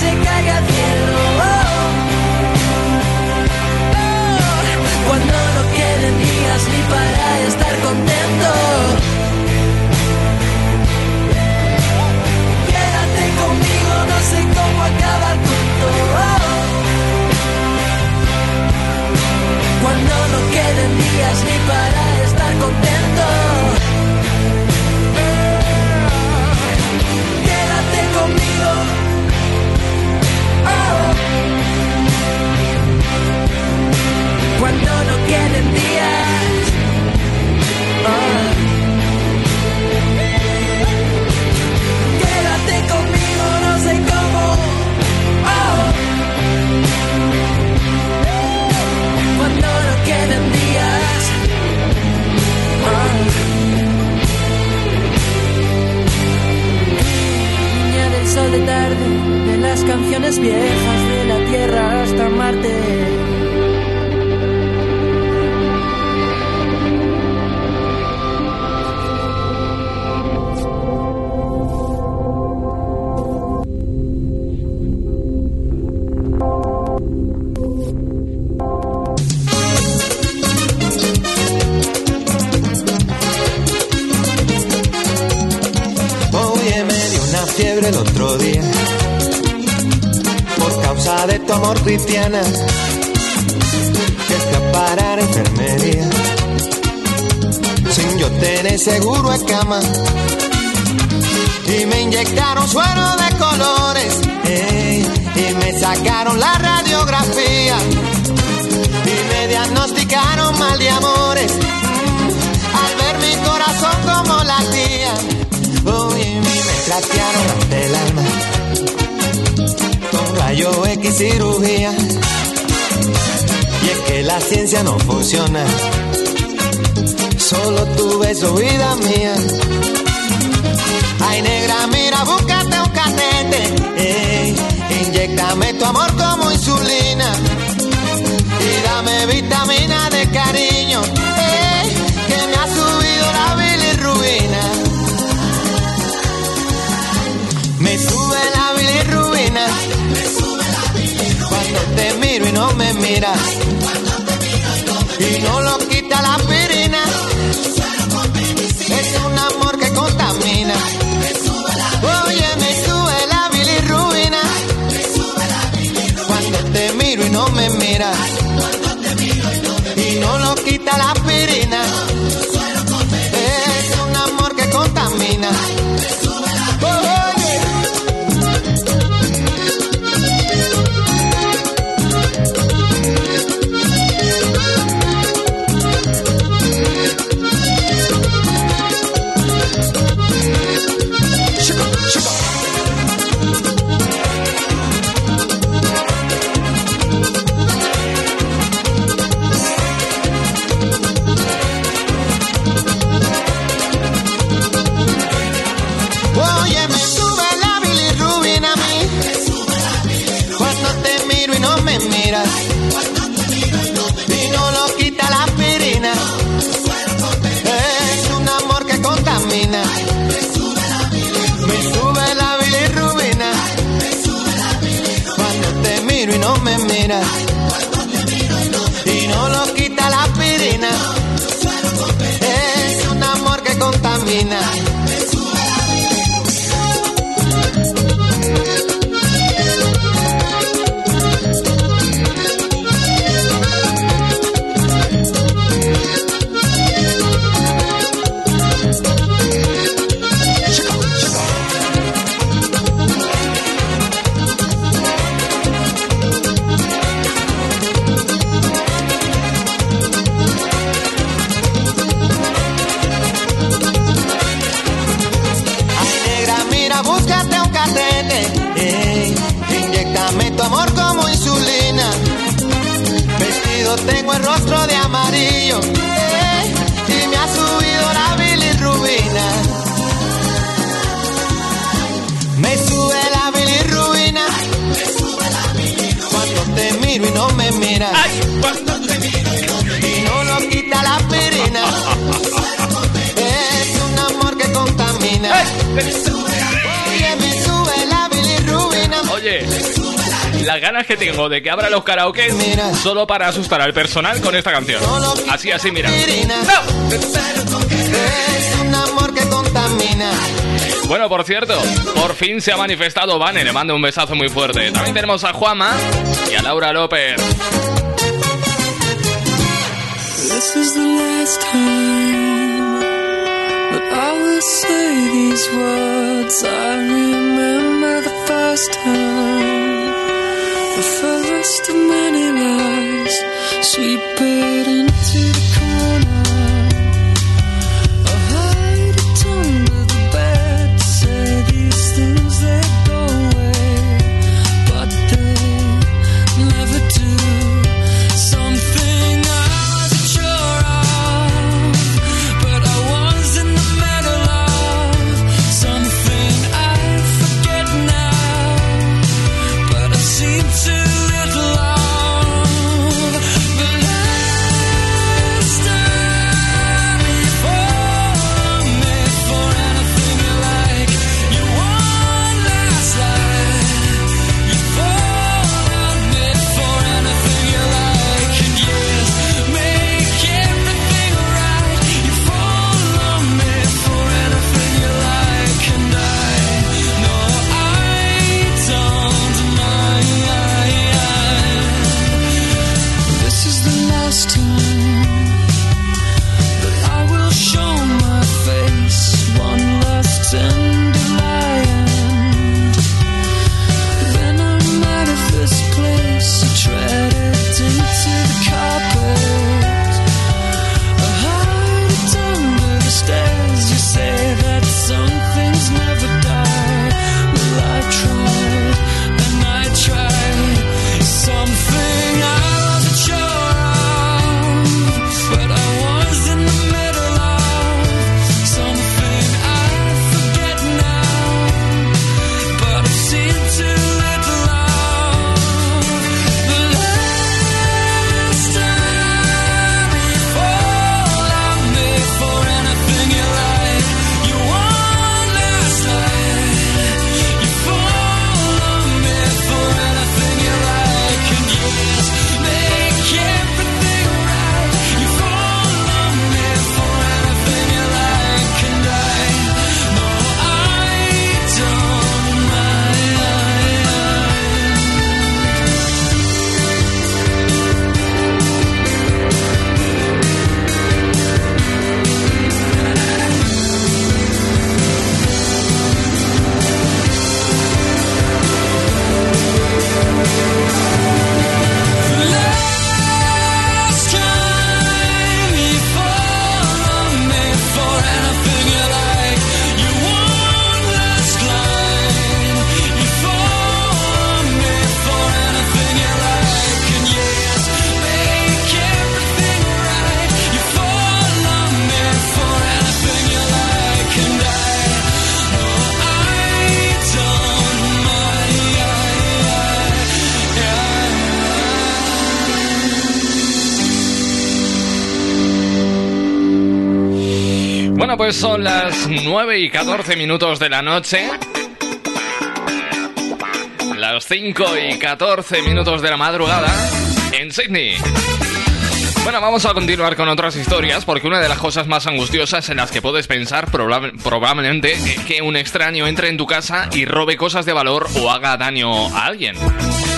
Se caiga el cielo. Oh, oh, cuando no queden días ni para estar contento. Quédate conmigo, no sé cómo acabar con todo. Cuando no queden días ni para Cuando no queden días. Oh. Quédate conmigo, no sé cómo. Oh. Cuando no queden días. Oh. Niña del sol de tarde, de las canciones viejas de la tierra hasta Marte. Tu amor cristiana. Que fui a parar a enfermería. Sin yo tener seguro de cama. Y me inyectaron suero de colores ey, y me sacaron la radiografía. Y me diagnosticaron mal de amores. Al ver mi corazón como latía Oye, me trastearon ante el alma rayo X cirugía. Y es que la ciencia no funciona. Solo tu beso, vida mía. Ay, negra, mira, búscate un catete. Ey, inyectame tu amor como insulina. Y dame vitamina de cariño. Ey, que me ha subido la bilirrubina. Me sube la bilirrubina. No me miras. Y no lo quita la aspirina. Es un amor que contamina. Oye, me sube la bilirrubina. Cuando te miro y no me miras. Y no lo quita la aspirina. La Oye, las ganas que tengo de que abra los karaoke solo para asustar al personal con esta canción. Así, así, mira. Contamina. Bueno, por cierto, por fin se ha manifestado Vane, le mando un besazo muy fuerte. También tenemos a Juama y a Laura López. This is the last time I say these words. I remember the first time, the first of many lies. Sweep it into the pues son las 9 y 14 minutos de la noche. Las 5 y 14 minutos de la madrugada en Sydney. Bueno, vamos a continuar con otras historias porque una de las cosas más angustiosas en las que puedes pensar probable- probablemente es que un extraño entre en tu casa y robe cosas de valor o haga daño a alguien.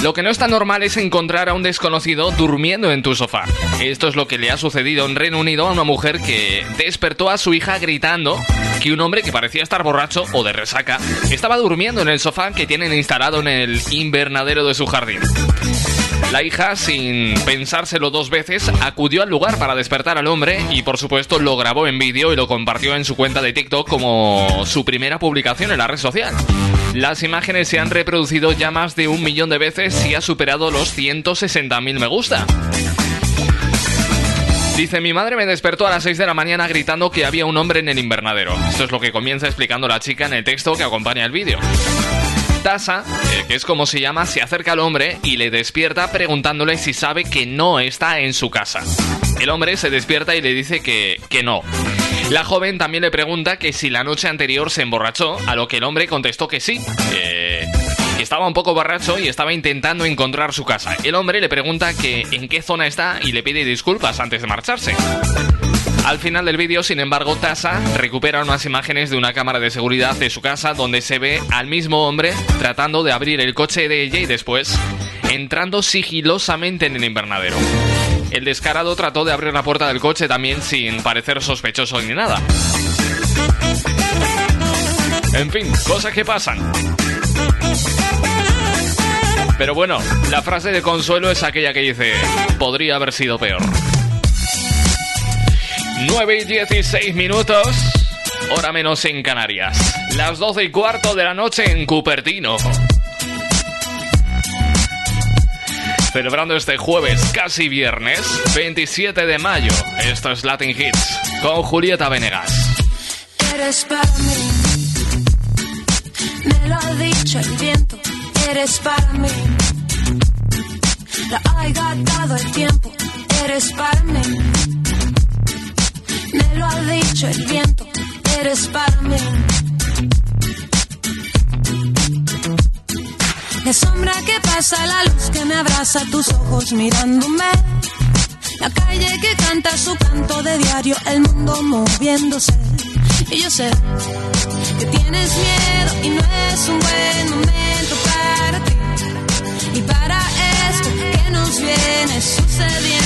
Lo que no es tan normal es encontrar a un desconocido durmiendo en tu sofá. Esto es lo que le ha sucedido en Reino Unido a una mujer que despertó a su hija gritando que un hombre que parecía estar borracho o de resaca estaba durmiendo en el sofá que tienen instalado en el invernadero de su jardín. La hija, sin pensárselo dos veces, acudió al lugar para despertar al hombre y por supuesto lo grabó en vídeo y lo compartió en su cuenta de TikTok como su primera publicación en la red social. Las imágenes se han reproducido ya más de un millón de veces y ha superado los 160.000 me gusta. Dice, mi madre me despertó a las 6 de la mañana gritando que había un hombre en el invernadero. Esto es lo que comienza explicando la chica en el texto que acompaña el vídeo. Eh, que es como se llama, se acerca al hombre y le despierta preguntándole si sabe que no está en su casa. El hombre se despierta y le dice que, que no. La joven también le pregunta que si la noche anterior se emborrachó, a lo que el hombre contestó que sí. que estaba un poco borracho y estaba intentando encontrar su casa. El hombre le pregunta que en qué zona está y le pide disculpas antes de marcharse. Al final del vídeo, sin embargo, Tasa recupera unas imágenes de una cámara de seguridad de su casa donde se ve al mismo hombre tratando de abrir el coche de ella y después entrando sigilosamente en el invernadero. El descarado trató de abrir la puerta del coche también sin parecer sospechoso ni nada. En fin, cosas que pasan. Pero bueno, la frase de consuelo es aquella que dice, podría haber sido peor. 9 y 16 minutos, hora menos en Canarias. Las 12 y cuarto de la noche en Cupertino. Celebrando este jueves, casi viernes, 27 de mayo. Esto es Latin Hits con Julieta Venegas. Eres para mí, me lo ha dicho el viento. Eres para mí, la ha dado el tiempo. Eres para mí, lo ha dicho el viento. Eres para mí. La sombra que pasa, la luz que me abraza, tus ojos mirándome. La calle que canta su canto de diario, el mundo moviéndose. Y yo sé que tienes miedo y no es un buen momento para ti. Y para esto que nos viene sucediendo.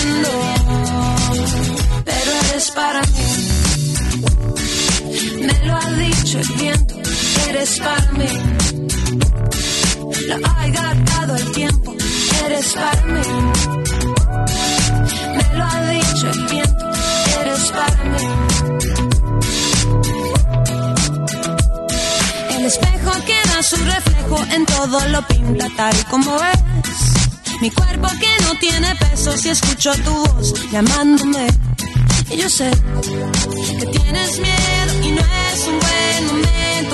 Eres para mí. La ha dado el tiempo, eres para mí. Me lo ha dicho el viento, eres para mí. El espejo que da su reflejo en todo lo pinta tal como ves. Mi cuerpo que no tiene peso si escucho tu voz llamándome. Y yo sé que tienes miedo y no es un buen momento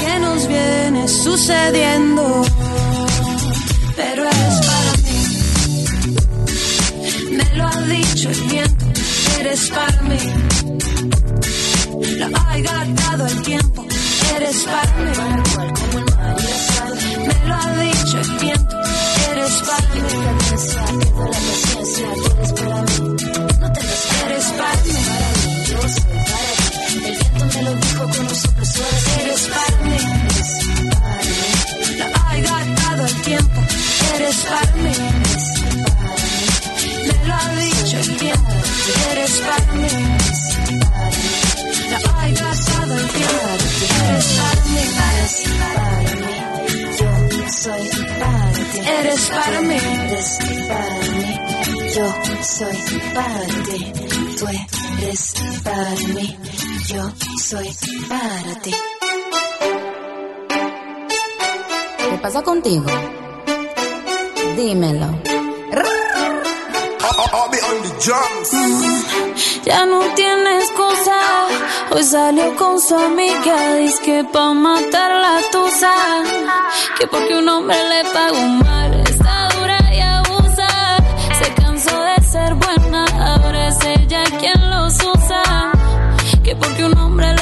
que nos viene sucediendo. Pero eres para mí. Me lo ha dicho el viento. Eres para mí. La ha dado el tiempo. Eres para mí. Me lo ha dicho el viento. Eres para mí. eres para mí. Suave. Eres para mí. La ha dado el tiempo. Eres para mí. Me lo ha dicho el tiempo. Eres para mí. La ha dado el tiempo. Eres para mí. Yo soy para ti. Eres para mí. Eres para mí. Yo soy para ti. Tú eres para mí. Yo soy para ti. ¿Qué pasa contigo? Dímelo. Ya no tiene excusa. Hoy salió con su amiga. Dice que pa' matar la tusa. Que porque un hombre le pagó mal. Está dura y abusa. Se cansó de ser buena. Ahora es ella quien los usa. Que porque un hombre le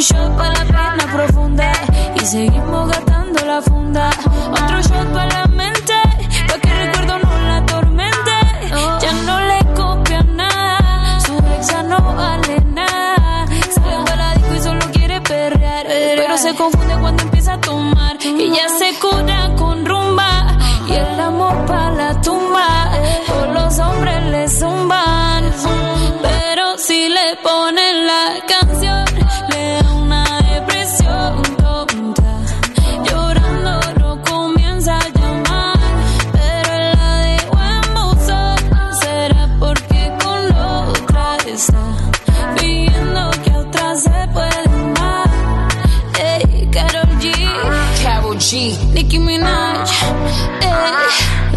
un, shot para la pena profunda y seguimos gastando la funda. Otro shot para la mente, pa' que el recuerdo no la atormente. Ya no le copia nada, su ex no vale nada. Sale para la disco y solo quiere perrear, pero se confunde cuando empieza a tomar. Y ya se cura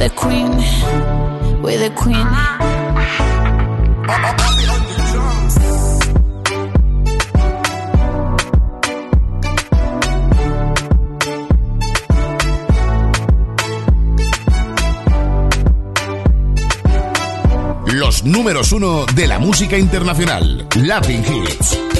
the Queen, we the Queen. Los números uno de la música internacional. Latin Hits.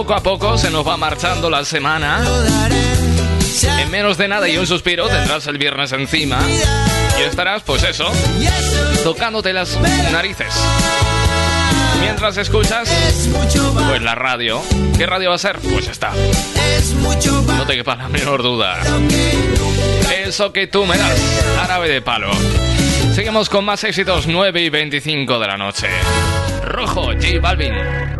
Poco a poco se nos va marchando la semana. En menos de nada y un suspiro tendrás el viernes encima y estarás, pues eso, tocándote las narices. Mientras escuchas, pues la radio. ¿Qué radio va a ser? Pues está. No te quepa la menor duda. Eso que tú me das, árabe de palo. Seguimos con más éxitos 9 y 25 de la noche. Rojo, J Balvin.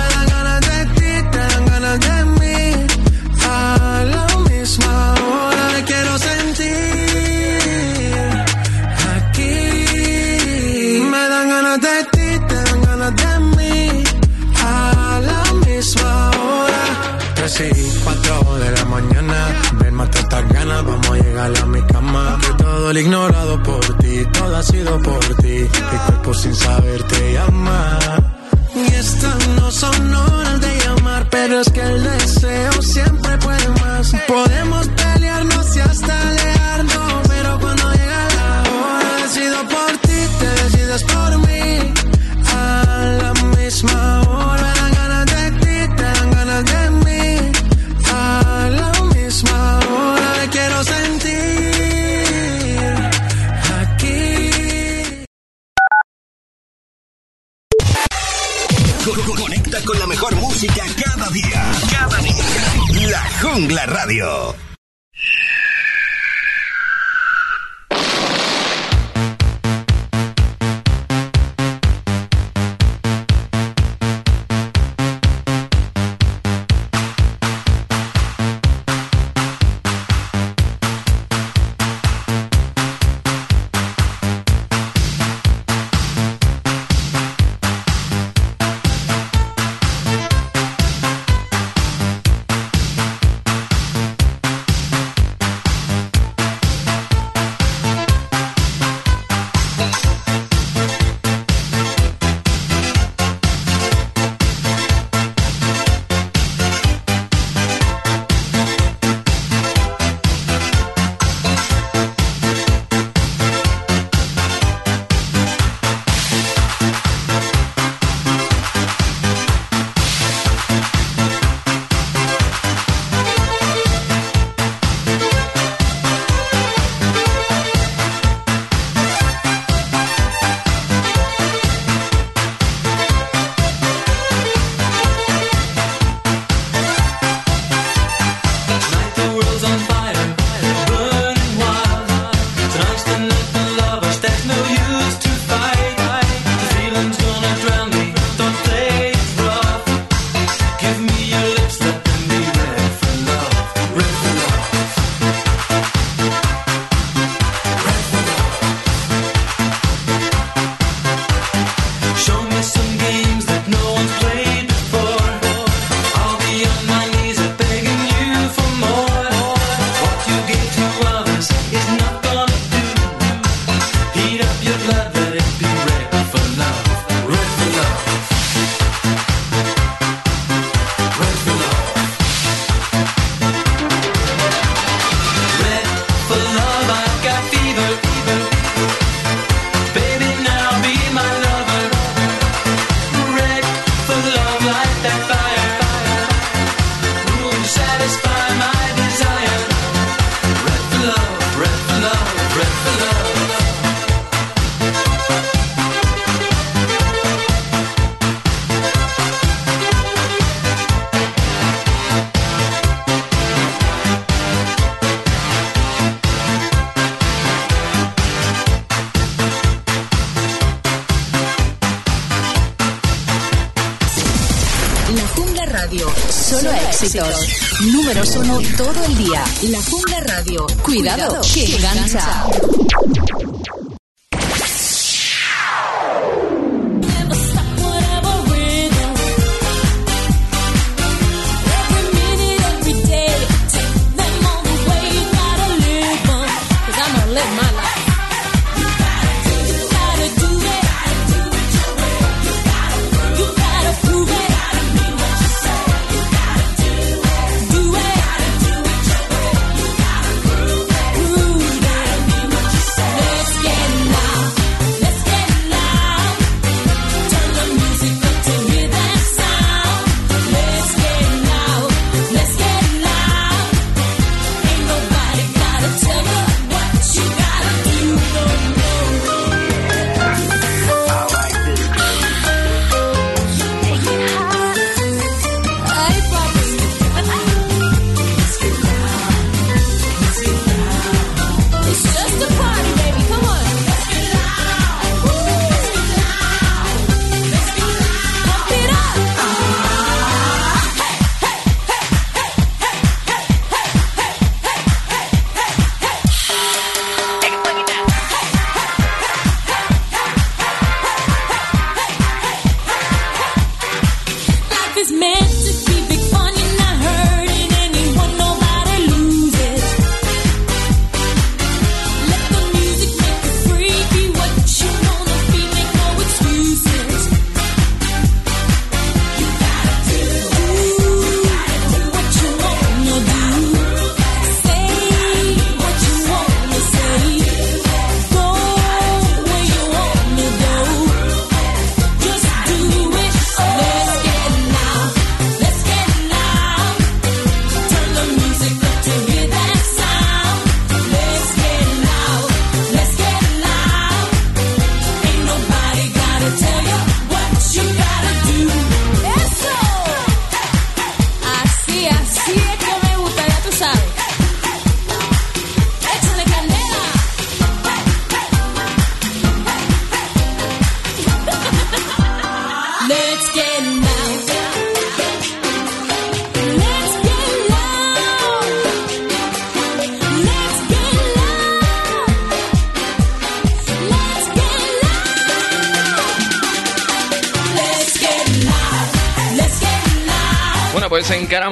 vamos a llegar a mi cama. Que todo el ignorado por ti, todo ha sido por ti. Mi cuerpo sin saber te llama. Y estas no son horas de llamar, pero es que el deseo siempre puede más. Podemos pelearnos y hasta alejarnos, pero cuando llega la hora, decido por ti, te decides por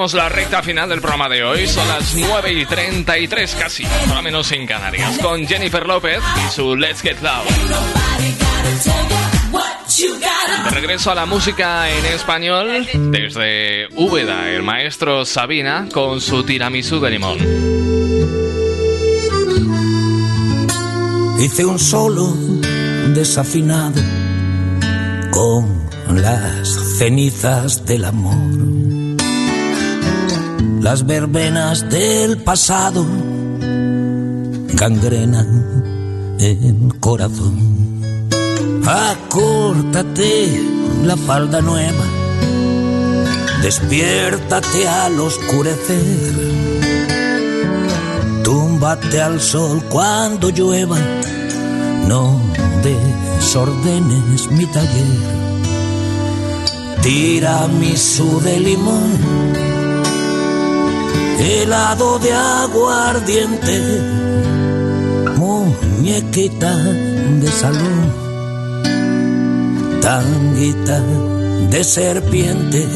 encaramos la recta final del programa de hoy. Son las 9 y 33 casi, más menos en Canarias, con Jennifer López y su Let's Get Loud. De regreso a la música en español, desde Úbeda, el maestro Sabina con su tiramisú de limón. Hice un solo desafinado con las cenizas del amor las verbenas del pasado gangrenan el corazón. Acórtate la falda nueva, despiértate al oscurecer, túmbate al sol cuando llueva, no desordenes mi taller. Tira mi su de limón helado de aguardiente, muñequita de salón, tanguita de serpiente.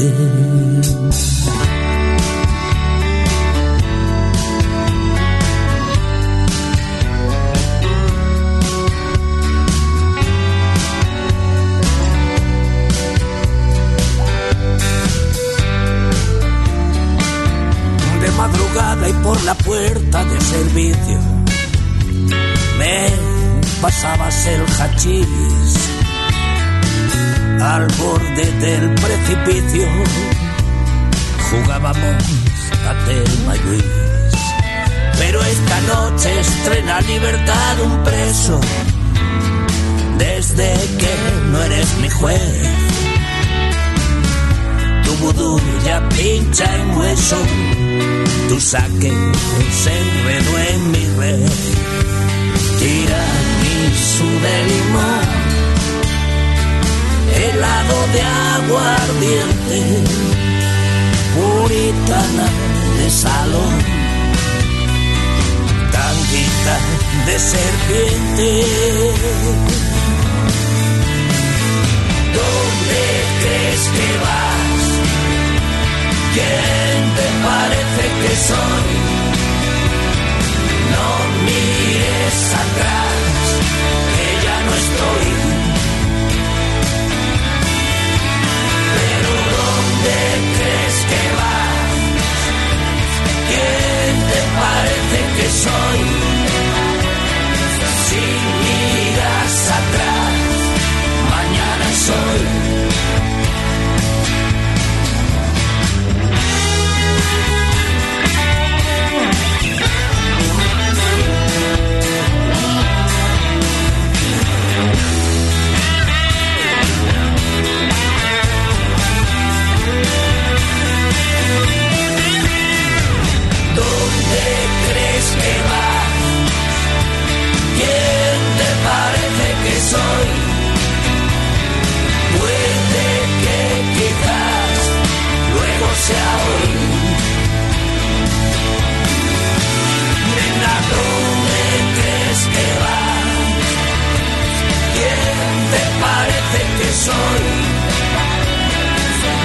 Puerta de servicio. Me pasabas el hachís al borde del precipicio. Jugábamos a Telma Pero esta noche estrena libertad un preso. Desde que no eres mi juez. Tu vudú ya pincha en hueso tu saque se enredó en mi red. Tira su de limón, helado de aguardiente, puritana de salón, tanguita de serpiente. ¿Dónde crees que vas? ¿Quién te parece No mires atrás, que ya no estoy. Pero ¿dónde crees que vas? ¿Quién te parece que soy que soy.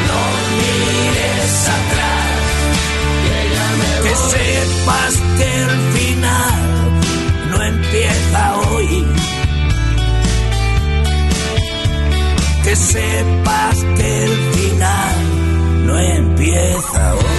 No mires atrás, que, que sepas que el final no empieza hoy. Que sepas que el final no empieza hoy.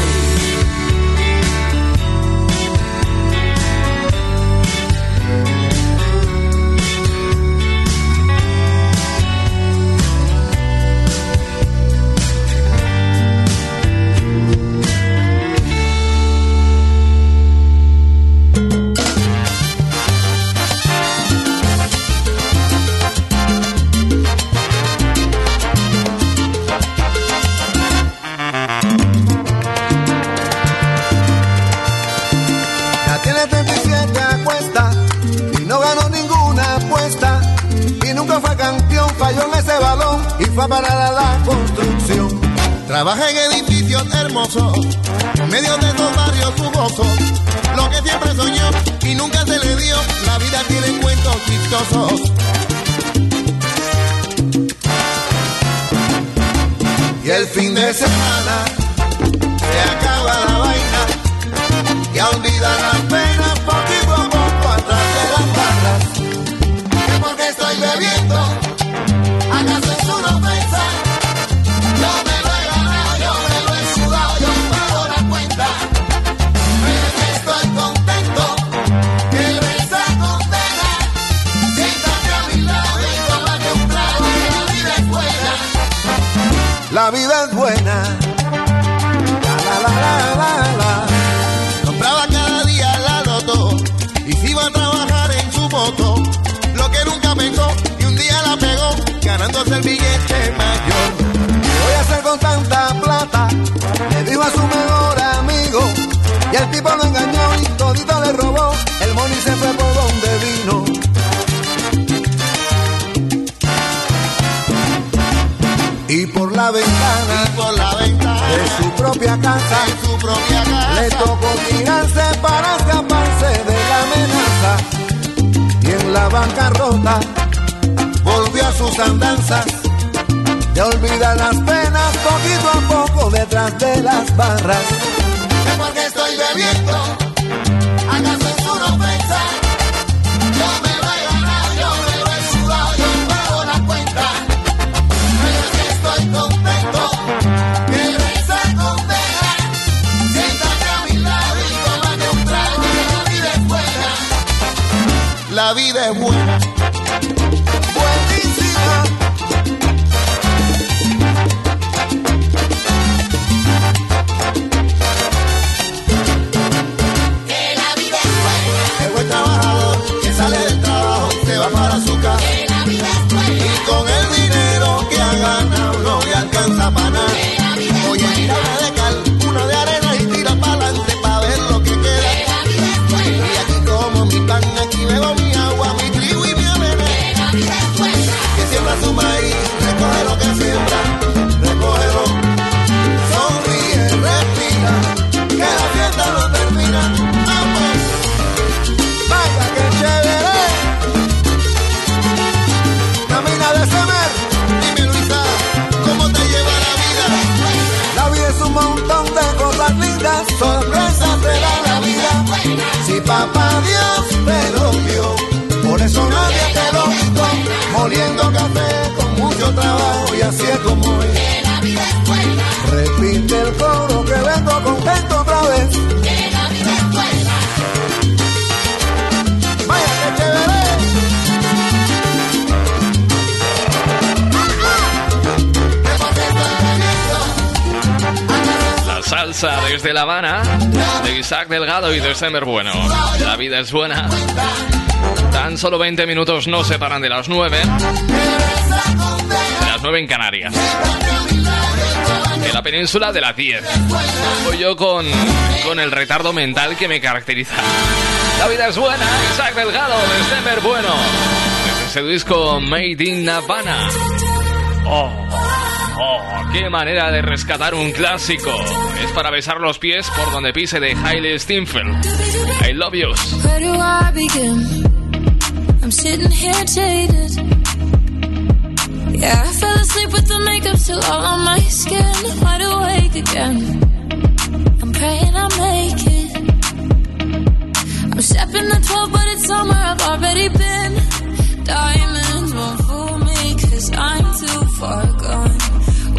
Balón y fue a parar a la construcción. Trabaja en edificios hermosos, en medio de dos barrios jugosos. Lo que siempre soñó y nunca se le dio, la vida tiene cuentos chistosos. Y el fin de semana se acaba la vaina y olvida las penas poquito a poco atrás de las barras. Que porque estoy bebiendo, ganándose el billete mayor. ¿Qué voy a hacer con tanta plata? Le dijo a su mejor amigo y el tipo lo engañó y todito le robó. El money se fue por donde vino. Y por la ventana, por la ventana de su propia casa, de su propia casa, le tocó tirarse para escaparse de la amenaza. Y en la bancarrota sus andanzas. De olvidar las penas poquito a poco detrás de las barras. Que porque estoy bebiendo, acaso es una ofensa. Yo me lo he ganado, yo me lo he sudado, yo pago la cuenta. Pero es que estoy contento que esa condena. Siéntate a mi lado y tómate un trago que la vida es buena. La vida es buena. Moliendo café con mucho trabajo y así es como es. Repite el coro que vengo contento otra vez. Vaya que chévere. La salsa desde La Habana de Isaac Delgado y de Semer Bueno. La vida es buena. Tan solo 20 minutos nos separan de las 9. De las 9 en Canarias. En la península de las 10. Voy yo con, con el retardo mental que me caracteriza. La vida es buena. Isaac Delgado de Bueno. Desde ese disco Made in Habana. Oh. Oh, qué manera de rescatar un clásico. Es para besar los pies por donde pise de Hailey Steinfeld. I love you. I'm sitting here jaded. Yeah, I fell asleep with the makeup still all on my skin. Wide awake again. I'm praying I make it. I'm stepping the 12, but it's summer, I've already been. Diamonds won't fool me, cause I'm too far gone.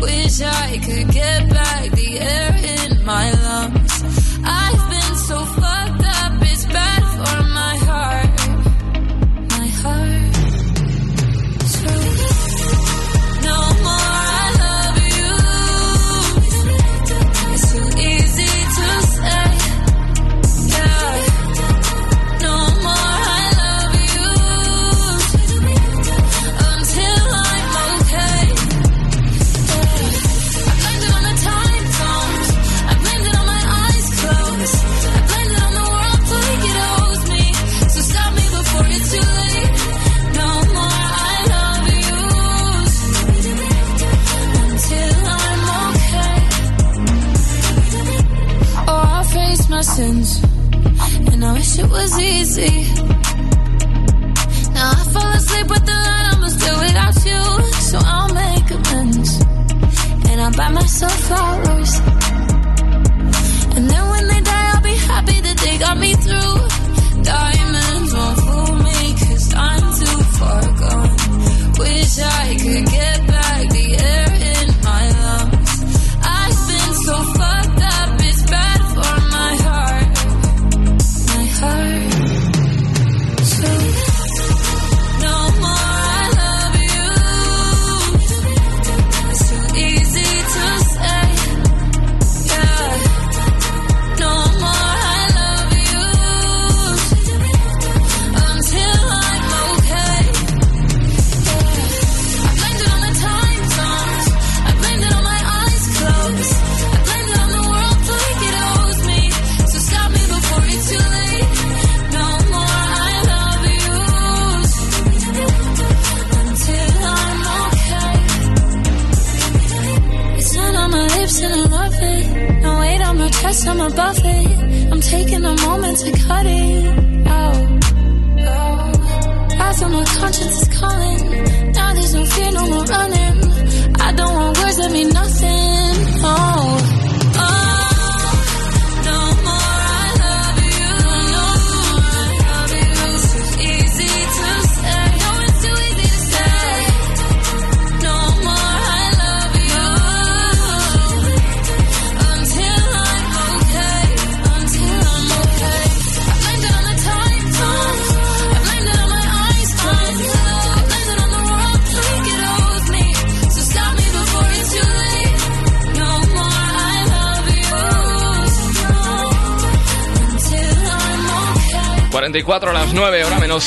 Wish I could get back the air in my lungs. I've been so fucked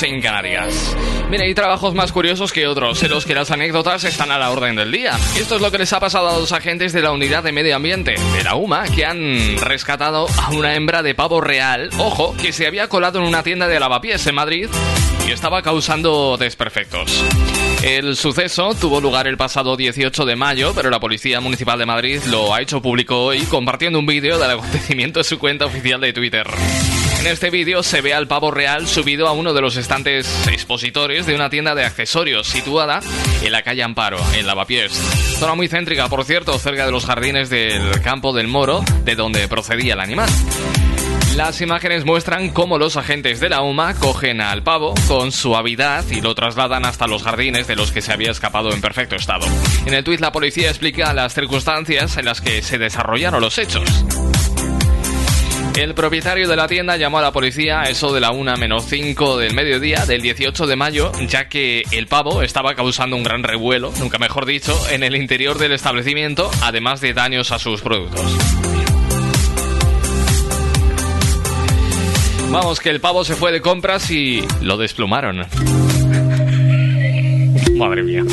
en Canarias. Mira, hay trabajos más curiosos que otros, en los que las anécdotas están a la orden del día. Esto es lo que les ha pasado a los agentes de la Unidad de Medio Ambiente, de la UMA, que han rescatado a una hembra de pavo real, ojo, que se había colado en una tienda de lavapiés en Madrid y estaba causando desperfectos. El suceso tuvo lugar el pasado 18 de mayo, pero la Policía Municipal de Madrid lo ha hecho público hoy compartiendo un vídeo del acontecimiento en su cuenta oficial de Twitter. En este vídeo se ve al pavo real subido a uno de los estantes expositores de una tienda de accesorios situada en la calle Amparo, en Lavapiés. Zona muy céntrica, por cierto, cerca de los jardines del campo del Moro, de donde procedía el animal. Las imágenes muestran cómo los agentes de la UMA cogen al pavo con suavidad y lo trasladan hasta los jardines de los que se había escapado en perfecto estado. En el tuit la policía explica las circunstancias en las que se desarrollaron los hechos. El propietario de la tienda llamó a la policía a eso de la 1 menos 5 del mediodía del 18 de mayo, ya que el pavo estaba causando un gran revuelo, nunca mejor dicho, en el interior del establecimiento, además de daños a sus productos. Vamos, que el pavo se fue de compras y lo desplumaron. Madre mía.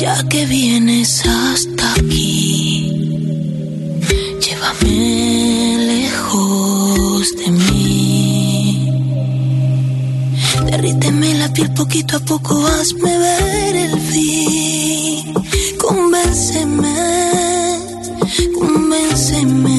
Ya que vienes hasta aquí, llévame lejos de mí. Derríteme la piel poquito a poco, hazme ver el fin. Convénceme, convénceme.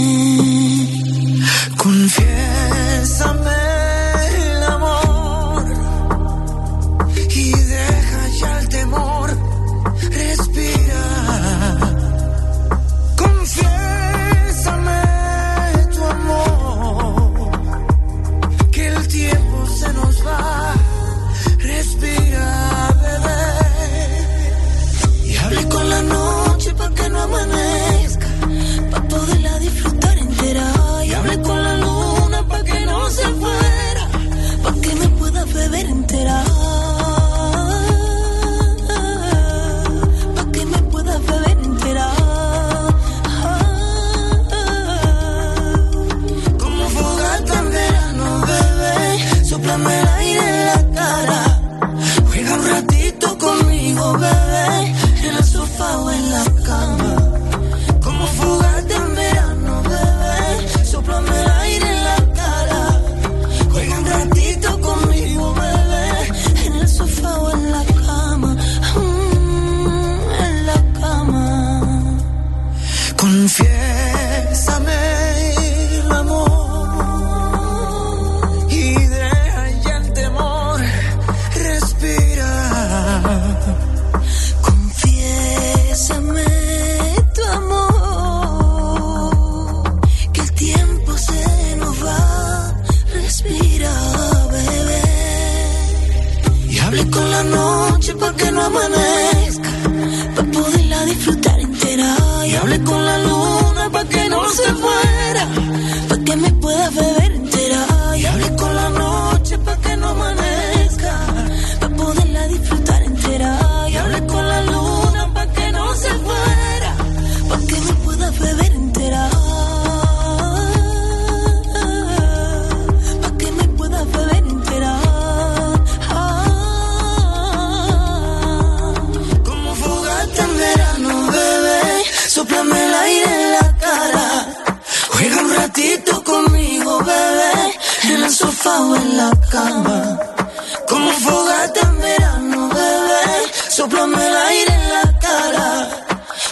Como fogata en verano, bebé. Soplame el aire en la cara.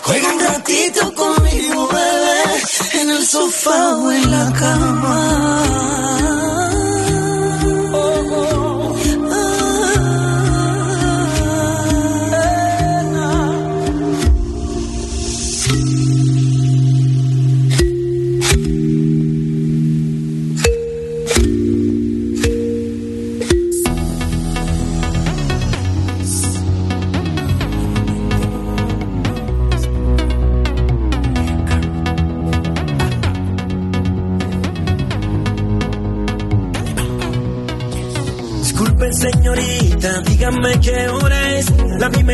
Juega un ratito conmigo, bebé. En el sofá o en la cama.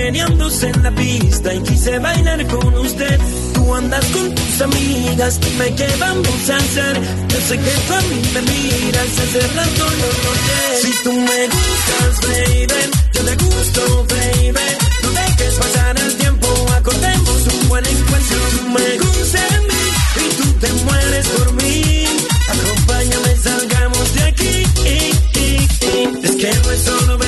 Meneándose en la pista y quise bailar con usted. Tú andas con tus amigas, dime qué vamos a hacer. Yo sé que tú a mí me miras hace rato no noté. Si tú me gustas, baby, yo te gusto, baby. No dejes pasar el tiempo, acordemos un buen encuentro. Tú me gustas a mí y tú te mueres por mí. Acompáñame, salgamos de aquí. Es que no es solo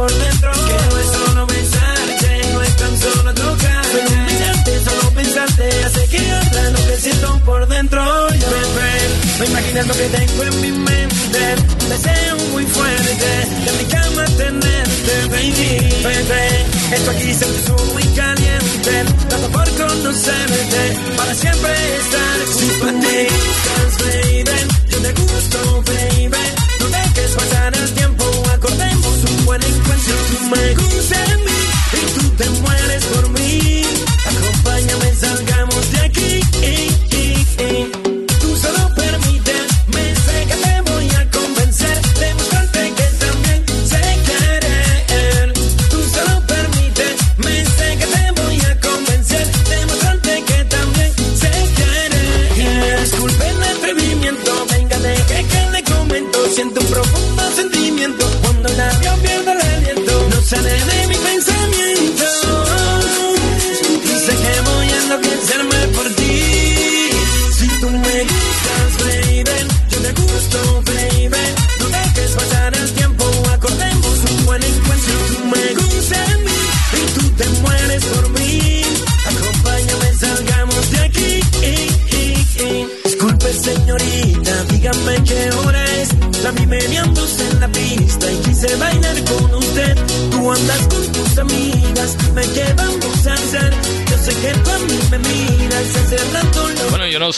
por dentro. Que no es solo besarte, no es tan solo tocarte. Solo mirarte, solo pensarte hace que arda lo que siento por dentro. Yo, bebé, no imaginas lo que tengo en mi mente. Un deseo muy fuerte de mi cama tenerte, baby, bebé. Esto aquí se puso muy caliente, tanto por conocerte, para siempre estar junto a ti. Baby, yo te gusto, baby. Me gustas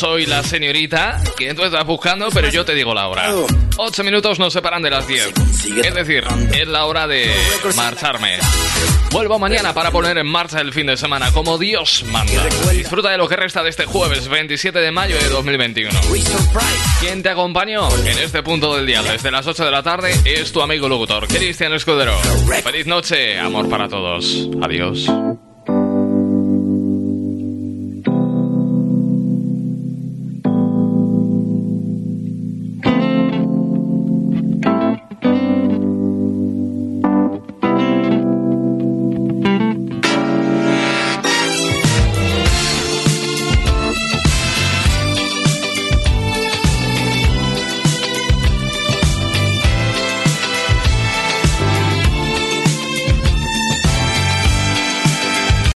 soy la señorita que tú estás buscando, pero yo te digo la hora. Ocho minutos nos separan de las diez. Es decir, es la hora de marcharme. Vuelvo mañana para poner en marcha el fin de semana, como Dios manda. Disfruta de lo que resta de este jueves 27 de mayo de 2021. ¿Quién te acompañó en este punto del día? Desde las 8 de la tarde es tu amigo locutor, Cristian Escudero. Feliz noche, amor para todos. Adiós.